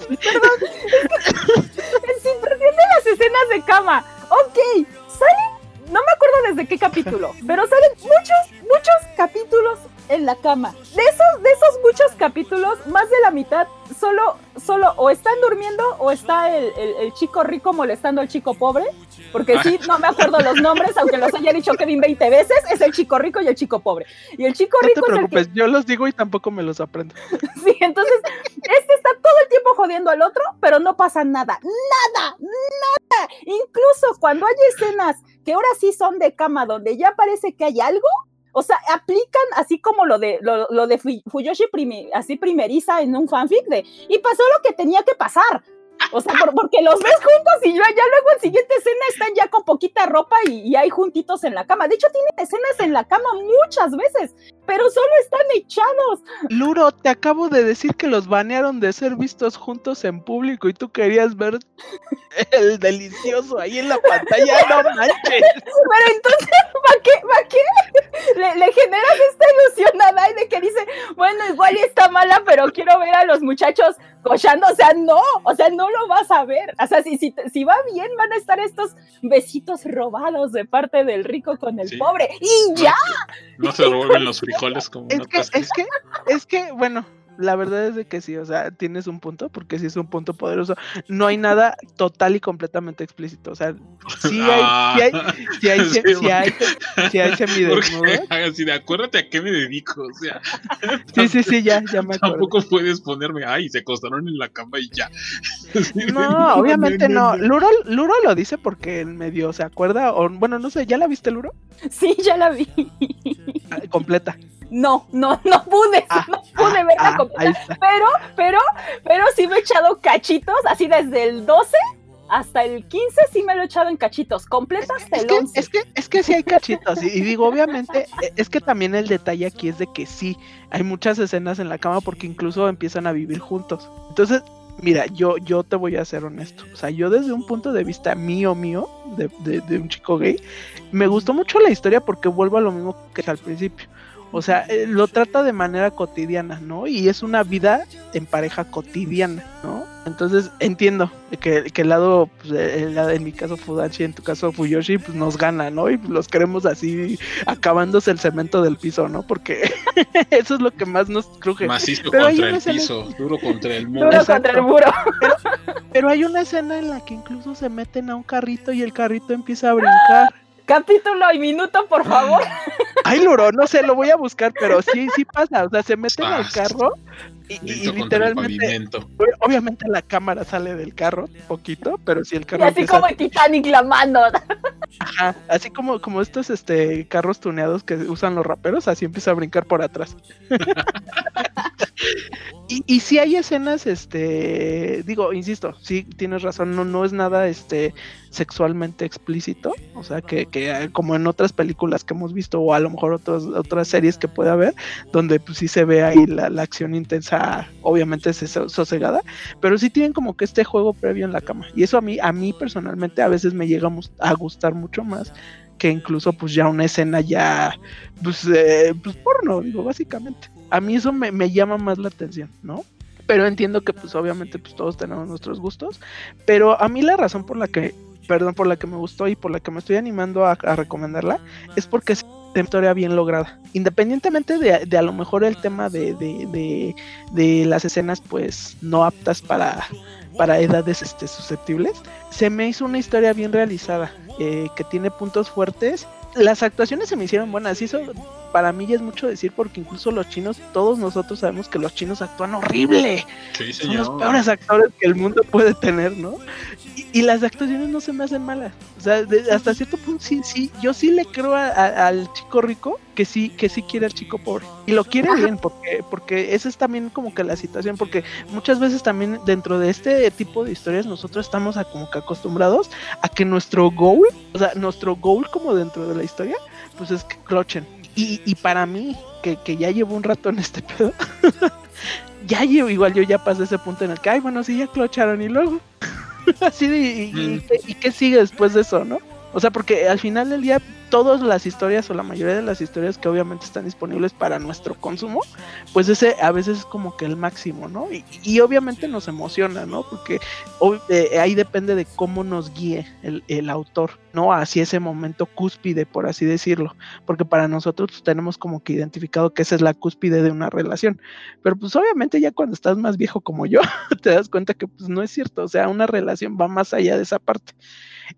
Es impresión de las escenas de cama. Ok, salen no me acuerdo desde qué capítulo, pero salen muchos, muchos capítulos en la cama. De esos, de esos muchos capítulos, más de la mitad solo, solo o están durmiendo o está el, el, el chico rico molestando al chico pobre. Porque sí, no me acuerdo los nombres, aunque los haya dicho Kevin 20 veces, es el chico rico y el chico pobre. Y el chico
no
rico
te preocupes,
es el que...
yo los digo y tampoco me los aprendo.
Sí, entonces, este está todo el tiempo jodiendo al otro, pero no pasa nada. Nada, nada. Incluso cuando hay escenas que ahora sí son de cama, donde ya parece que hay algo, o sea, aplican así como lo de lo, lo de Fuyoshi primi, así primeriza en un fanfic de y pasó lo que tenía que pasar. O sea, por, porque los ves juntos y ya, ya luego en siguiente escena están ya con poquita ropa y, y, hay juntitos en la cama. De hecho, tienen escenas en la cama muchas veces, pero solo están echados.
Luro, te acabo de decir que los banearon de ser vistos juntos en público y tú querías ver el delicioso ahí en la pantalla. No manches.
Pero entonces, ¿para qué? ¿Para qué? Le, le, generas esta ilusión a Dai de que dice, bueno, igual está mala, pero quiero ver a los muchachos cochando. O sea, no, o sea, no lo vas a ver. O sea, si, si, si va bien, van a estar estos besitos robados de parte del rico con el sí. pobre. ¡Y ya!
No, no se revuelven los frijoles como
es que, es que, es que, bueno, la verdad es de que sí, o sea, tienes un punto, porque sí es un punto poderoso. No hay nada total y completamente explícito. O sea, sí hay, ah, sí hay, sí hay, sí, sí hay, sí hay semidesnudo.
Así de acuérdate a qué me dedico, o sea.
Sí, sí, sí, ya, ya me acuerdo.
Tampoco puedes ponerme, ay, se acostaron en la cama y ya.
No, obviamente no. Luro, Luro lo dice porque él medio se acuerda, o bueno, no sé, ¿ya la viste, Luro?
Sí, ya la vi.
Completa.
No, no, no pude, ah, no pude ah, verla
ah,
completa. Pero, pero, pero sí me he echado cachitos, así desde el 12 hasta el 15 sí me lo he echado en cachitos, completas
es
el
que,
11.
Es que, es que sí hay cachitos, y, y digo, obviamente, es que también el detalle aquí es de que sí, hay muchas escenas en la cama porque incluso empiezan a vivir juntos. Entonces, mira, yo, yo te voy a ser honesto. O sea, yo desde un punto de vista mío, mío, de, de, de un chico gay, me gustó mucho la historia porque vuelvo a lo mismo que al principio. O sea, eh, lo trata de manera cotidiana, ¿no? Y es una vida en pareja cotidiana, ¿no? Entonces entiendo que, que el lado, pues, el, en mi caso Fudachi, en tu caso Fuyoshi, pues nos gana, ¿no? Y los queremos así acabándose el cemento del piso, ¿no? Porque eso es lo que más nos cruje.
Macizo pero contra el piso, en... duro contra el muro.
Duro Exacto. contra el muro.
Pero, pero hay una escena en la que incluso se meten a un carrito y el carrito empieza a brincar.
Capítulo y minuto, por favor.
Ay, Luro, no sé, lo voy a buscar, pero sí, sí pasa. O sea, se meten al carro y, y literalmente. Obviamente la cámara sale del carro, poquito, pero si el carro.
Y así como el Titanic la mano.
Ajá, así como, como estos este, carros tuneados que usan los raperos, así empieza a brincar por atrás. y, y si hay escenas, este, digo, insisto, sí, tienes razón, no, no es nada este sexualmente explícito, o sea, que, que como en otras películas que hemos visto, o a lo mejor otras otras series que puede haber, donde pues sí se ve ahí la, la acción intensa, obviamente sosegada, pero sí tienen como que este juego previo en la cama. Y eso a mí, a mí personalmente a veces me llega a gustar mucho más que incluso pues ya una escena ya, pues, eh, pues porno, digo, básicamente. A mí eso me, me llama más la atención, ¿no? pero entiendo que pues obviamente pues todos tenemos nuestros gustos, pero a mí la razón por la que, perdón, por la que me gustó y por la que me estoy animando a, a recomendarla es porque una historia bien lograda. Independientemente de, de a lo mejor el tema de, de, de, de las escenas pues no aptas para, para edades este, susceptibles, se me hizo una historia bien realizada, eh, que tiene puntos fuertes. Las actuaciones se me hicieron buenas, y eso para mí ya es mucho decir porque incluso los chinos, todos nosotros sabemos que los chinos actúan horrible.
Sí,
Son los peores actores que el mundo puede tener, ¿no? Y, las actuaciones no se me hacen malas. O sea, de, hasta cierto punto sí, sí, yo sí le creo a, a, al chico rico que sí, que sí quiere al chico pobre. Y lo quiere bien, porque, porque esa es también como que la situación, porque muchas veces también dentro de este tipo de historias nosotros estamos a, como que acostumbrados a que nuestro goal, o sea, nuestro goal como dentro de la historia, pues es que clochen y, y para mí, que, que, ya llevo un rato en este pedo, ya llevo, igual yo ya pasé ese punto en el que, ay, bueno, sí, ya clocharon y luego. Así de, y, y, y, qué sigue después de eso, ¿no? O sea, porque al final del día todas las historias o la mayoría de las historias que obviamente están disponibles para nuestro consumo, pues ese a veces es como que el máximo, ¿no? Y, obviamente nos emociona, ¿no? Porque eh, ahí depende de cómo nos guíe el, autor, ¿no? Hacia ese momento cúspide, por así decirlo. Porque para nosotros tenemos como que identificado que esa es la cúspide de una relación. Pero pues obviamente ya cuando estás más viejo como yo, te das cuenta que pues no es cierto. O sea, una relación va más allá de esa parte.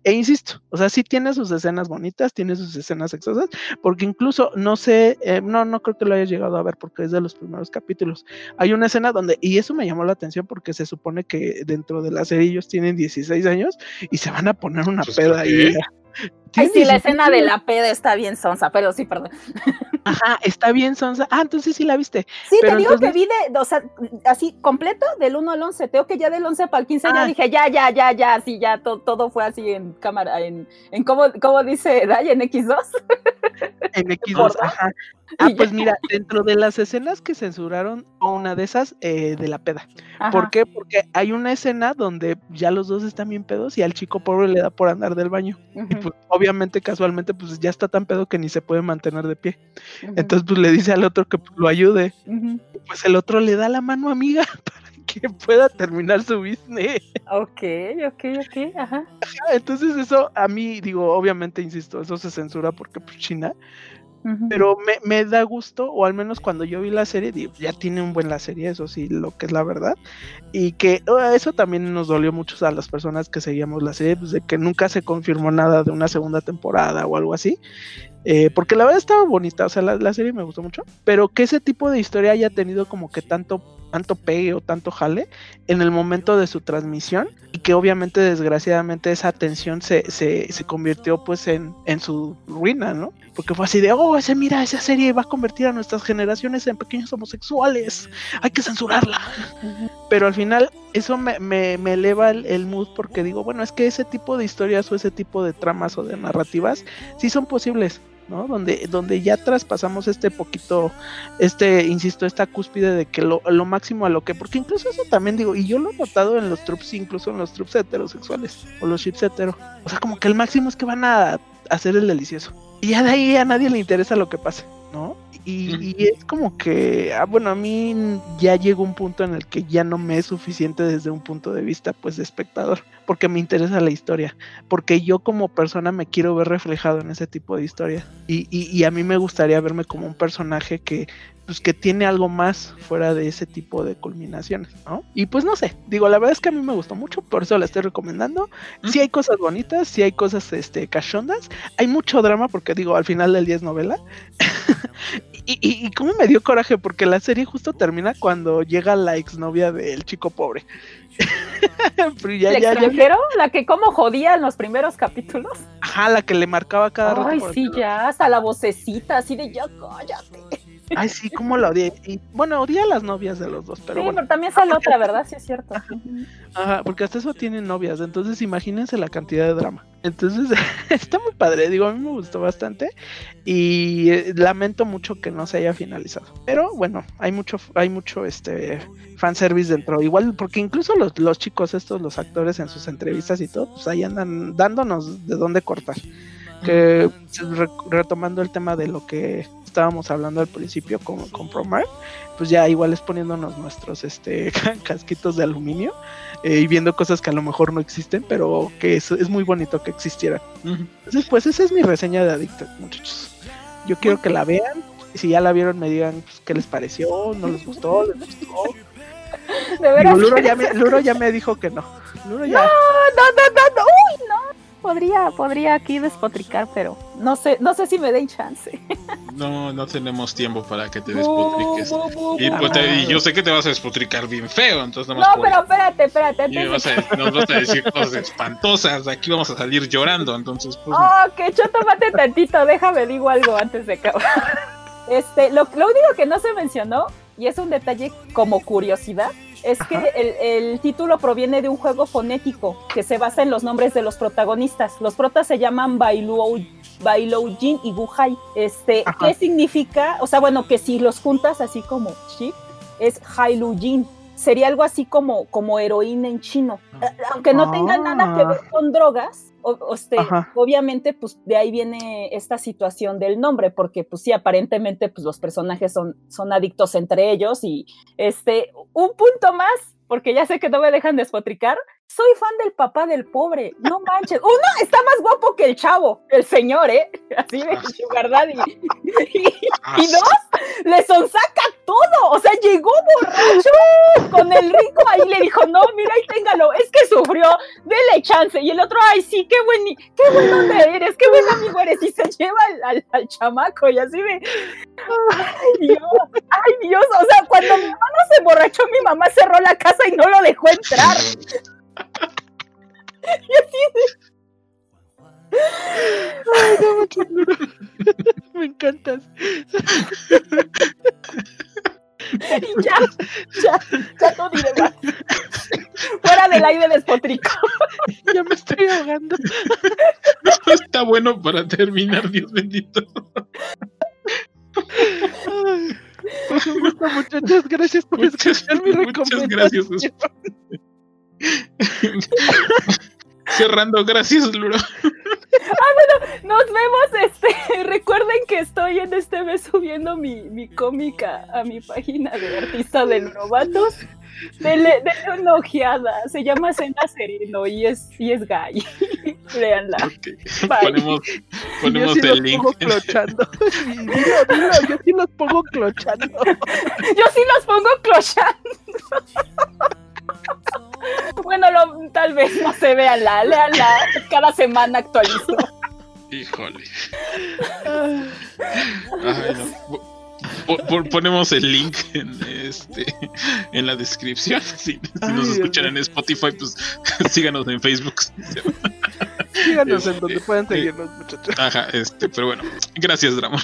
E insisto, o sea, sí tiene sus escenas bonitas, tiene sus escenas sexosas, porque incluso, no sé, eh, no, no creo que lo hayas llegado a ver porque es de los primeros capítulos. Hay una escena donde, y eso me llamó la atención porque se supone que dentro de la serie ellos tienen 16 años y se van a poner una pues peda ahí.
Ay, sí, la escena de la peda está bien sonsa, pero sí, perdón.
Ajá, está bien sonsa. Ah, entonces sí la viste.
Sí,
pero
te digo entonces... que vi de, o sea, así completo, del 1 al 11. Tengo que ya del 11 para el 15 ah. ya dije, ya, ya, ya, ya, así, ya, to, todo fue así en cámara, en, en cómo, cómo dice Day, en X2.
En X2, ajá. Ah, pues mira, dentro de las escenas que censuraron, una de esas eh, de la peda. Ajá. ¿Por qué? Porque hay una escena donde ya los dos están bien pedos y al chico pobre le da por andar del baño. Uh -huh. Y pues obviamente, casualmente, pues ya está tan pedo que ni se puede mantener de pie. Uh -huh. Entonces, pues le dice al otro que lo ayude. Uh -huh. Pues el otro le da la mano amiga para que pueda terminar su business.
Ok, ok, ok, ajá.
ajá. Entonces eso a mí, digo, obviamente, insisto, eso se censura porque pues China, pero me, me, da gusto, o al menos cuando yo vi la serie, digo, ya tiene un buen la serie, eso sí, lo que es la verdad. Y que oh, eso también nos dolió mucho a las personas que seguíamos la serie, pues de que nunca se confirmó nada de una segunda temporada o algo así. Eh, porque la verdad estaba bonita, o sea, la, la, serie me gustó mucho, pero que ese tipo de historia haya tenido como que tanto, tanto pegue o tanto jale en el momento de su transmisión y que obviamente desgraciadamente esa atención se, se, se convirtió pues en, en su ruina, ¿no? Porque fue así de, oh, ese, mira, esa serie va a convertir a nuestras generaciones en pequeños homosexuales, hay que censurarla. Pero al final eso me, me, me eleva el, el, mood porque digo, bueno, es que ese tipo de historias o ese tipo de tramas o de narrativas sí son posibles. ¿No? Donde, donde ya traspasamos este poquito, este, insisto, esta cúspide de que lo, lo, máximo a lo que, porque incluso eso también digo, y yo lo he notado en los troops, incluso en los troops heterosexuales, o los chips hetero, o sea, como que el máximo es que van a hacer el delicioso, y ya de ahí a nadie le interesa lo que pase, ¿no? Y, y es como que, ah, bueno, a mí ya llegó un punto en el que ya no me es suficiente desde un punto de vista, pues, de espectador, porque me interesa la historia, porque yo como persona me quiero ver reflejado en ese tipo de historia. Y, y, y a mí me gustaría verme como un personaje que pues que tiene algo más fuera de ese tipo de culminaciones, ¿no? Y pues no sé, digo, la verdad es que a mí me gustó mucho, por eso la estoy recomendando. Sí hay cosas bonitas, sí hay cosas este cachondas, hay mucho drama porque digo, al final del día es novela. y, y, y cómo me dio coraje porque la serie justo termina cuando llega la exnovia del chico pobre.
Pero ya, ¿El ya, extranjero? Ya... ¿La que como jodía en los primeros capítulos?
Ajá, la que le marcaba cada rato.
Ay, sí, ya, hasta la vocecita, así de ya cállate.
Ay, sí, cómo la odié. Y, bueno, odié a las novias de los dos, pero
sí,
bueno.
pero también sale otra, ¿verdad? Sí, es cierto.
Ajá, porque hasta eso tienen novias, entonces imagínense la cantidad de drama. Entonces, está muy padre, digo, a mí me gustó bastante y eh, lamento mucho que no se haya finalizado. Pero bueno, hay mucho, hay mucho este fanservice dentro. Igual, porque incluso los, los chicos estos, los actores en sus entrevistas y todo, pues ahí andan dándonos de dónde cortar. Que re, retomando el tema de lo que estábamos hablando al principio con, con Promar, pues ya igual es poniéndonos nuestros este casquitos de aluminio eh, y viendo cosas que a lo mejor no existen, pero que es, es muy bonito que existieran. Uh -huh. Entonces, pues esa es mi reseña de Addicted, muchachos. Yo quiero que la vean, y si ya la vieron me digan pues, qué les pareció, no les gustó, les gustó.
De veras.
Digo, Luro, ya me, Luro ya me dijo que no. Luro ya...
No, no, no, no, no. Uy, no podría, podría aquí despotricar, pero no sé, no sé si me den chance.
No, no tenemos tiempo para que te despotriques. y, pues te, y, yo sé que te vas a despotricar bien feo, entonces
no No, pero espérate, espérate.
Y vas a, nos vas a decir cosas espantosas, aquí vamos a salir llorando, entonces pues.
Oh, que yo tómate tantito, déjame digo algo antes de acabar. Este, lo, lo único que no se mencionó, y es un detalle como curiosidad, es Ajá. que el, el, título proviene de un juego fonético que se basa en los nombres de los protagonistas. Los protas se llaman Bailuo, Bailoujin y Guhai. Este, Ajá. ¿Qué significa? O sea, bueno, que si los juntas así como Ship, es Hailujin. Sería algo así como, como heroína en chino. Aunque no tenga ah. nada que ver con drogas, o, o este, obviamente, pues de ahí viene esta situación del nombre, porque pues sí, aparentemente, pues los personajes son, son adictos entre ellos y este, un punto más, porque ya sé que no me dejan despotricar, soy fan del papá del pobre, no manches. Uno está más guapo que el chavo, el señor, ¿eh? Así de Sugar Daddy. Y, y dos, le sonsaca todo. O sea, llegó borracho con el rico ahí le dijo, no, mira, ahí téngalo, es que sufrió, dele chance. Y el otro, ay, sí, qué buen, qué buen hombre eres, qué buen amigo eres. Y se lleva al, al, al chamaco y así de, ay Dios, ay Dios. O sea, cuando mi hermano se borrachó, mi mamá cerró la casa y no lo dejó entrar. Y así de...
Ay, no, mucho Me encantas.
Y ya, ya, ya no diré más. Fuera del aire despotrico.
Ya me estoy ahogando.
No está bueno para terminar, Dios bendito.
Ay, pues un gusto, muchachos. Gracias por muchas, escuchar mi
recomendación. Muchas gracias. Cerrando, gracias, Luro.
Ah, bueno, nos vemos. Este, recuerden que estoy en este mes subiendo mi, mi cómica a mi página de artista de novatos. Dele, dele una ojeada. Se llama Cena Sereno y es, y es gay. Leanla.
Okay. Ponemos, ponemos
yo sí
el
los
link.
Pongo clochando. dilo, dilo, yo sí los pongo clochando.
Yo sí los pongo clochando. Bueno, lo, tal vez no se veanla, leanla. Cada semana actualizo.
Híjole. Ay, no. Ponemos el link en, este, en la descripción. Si, si Ay, nos escuchan Dios en Spotify, pues síganos en Facebook.
Síganos este, en donde puedan seguirnos, muchachos.
Ajá, este, pero bueno, gracias, Dramón.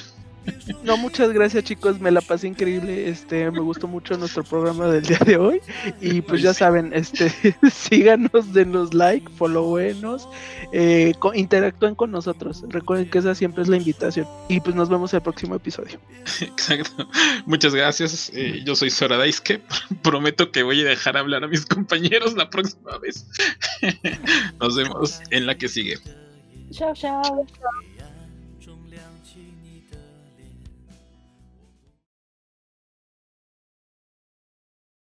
No, muchas gracias chicos, me la pasé increíble, este, me gustó mucho nuestro programa del día de hoy y pues ya saben, este, síganos, denos like, followenos, eh, interactúen con nosotros, recuerden que esa siempre es la invitación y pues nos vemos en el próximo episodio.
Exacto, muchas gracias, eh, yo soy Sora Daisuke, prometo que voy a dejar hablar a mis compañeros la próxima vez, nos vemos en la que sigue.
Chao, chao.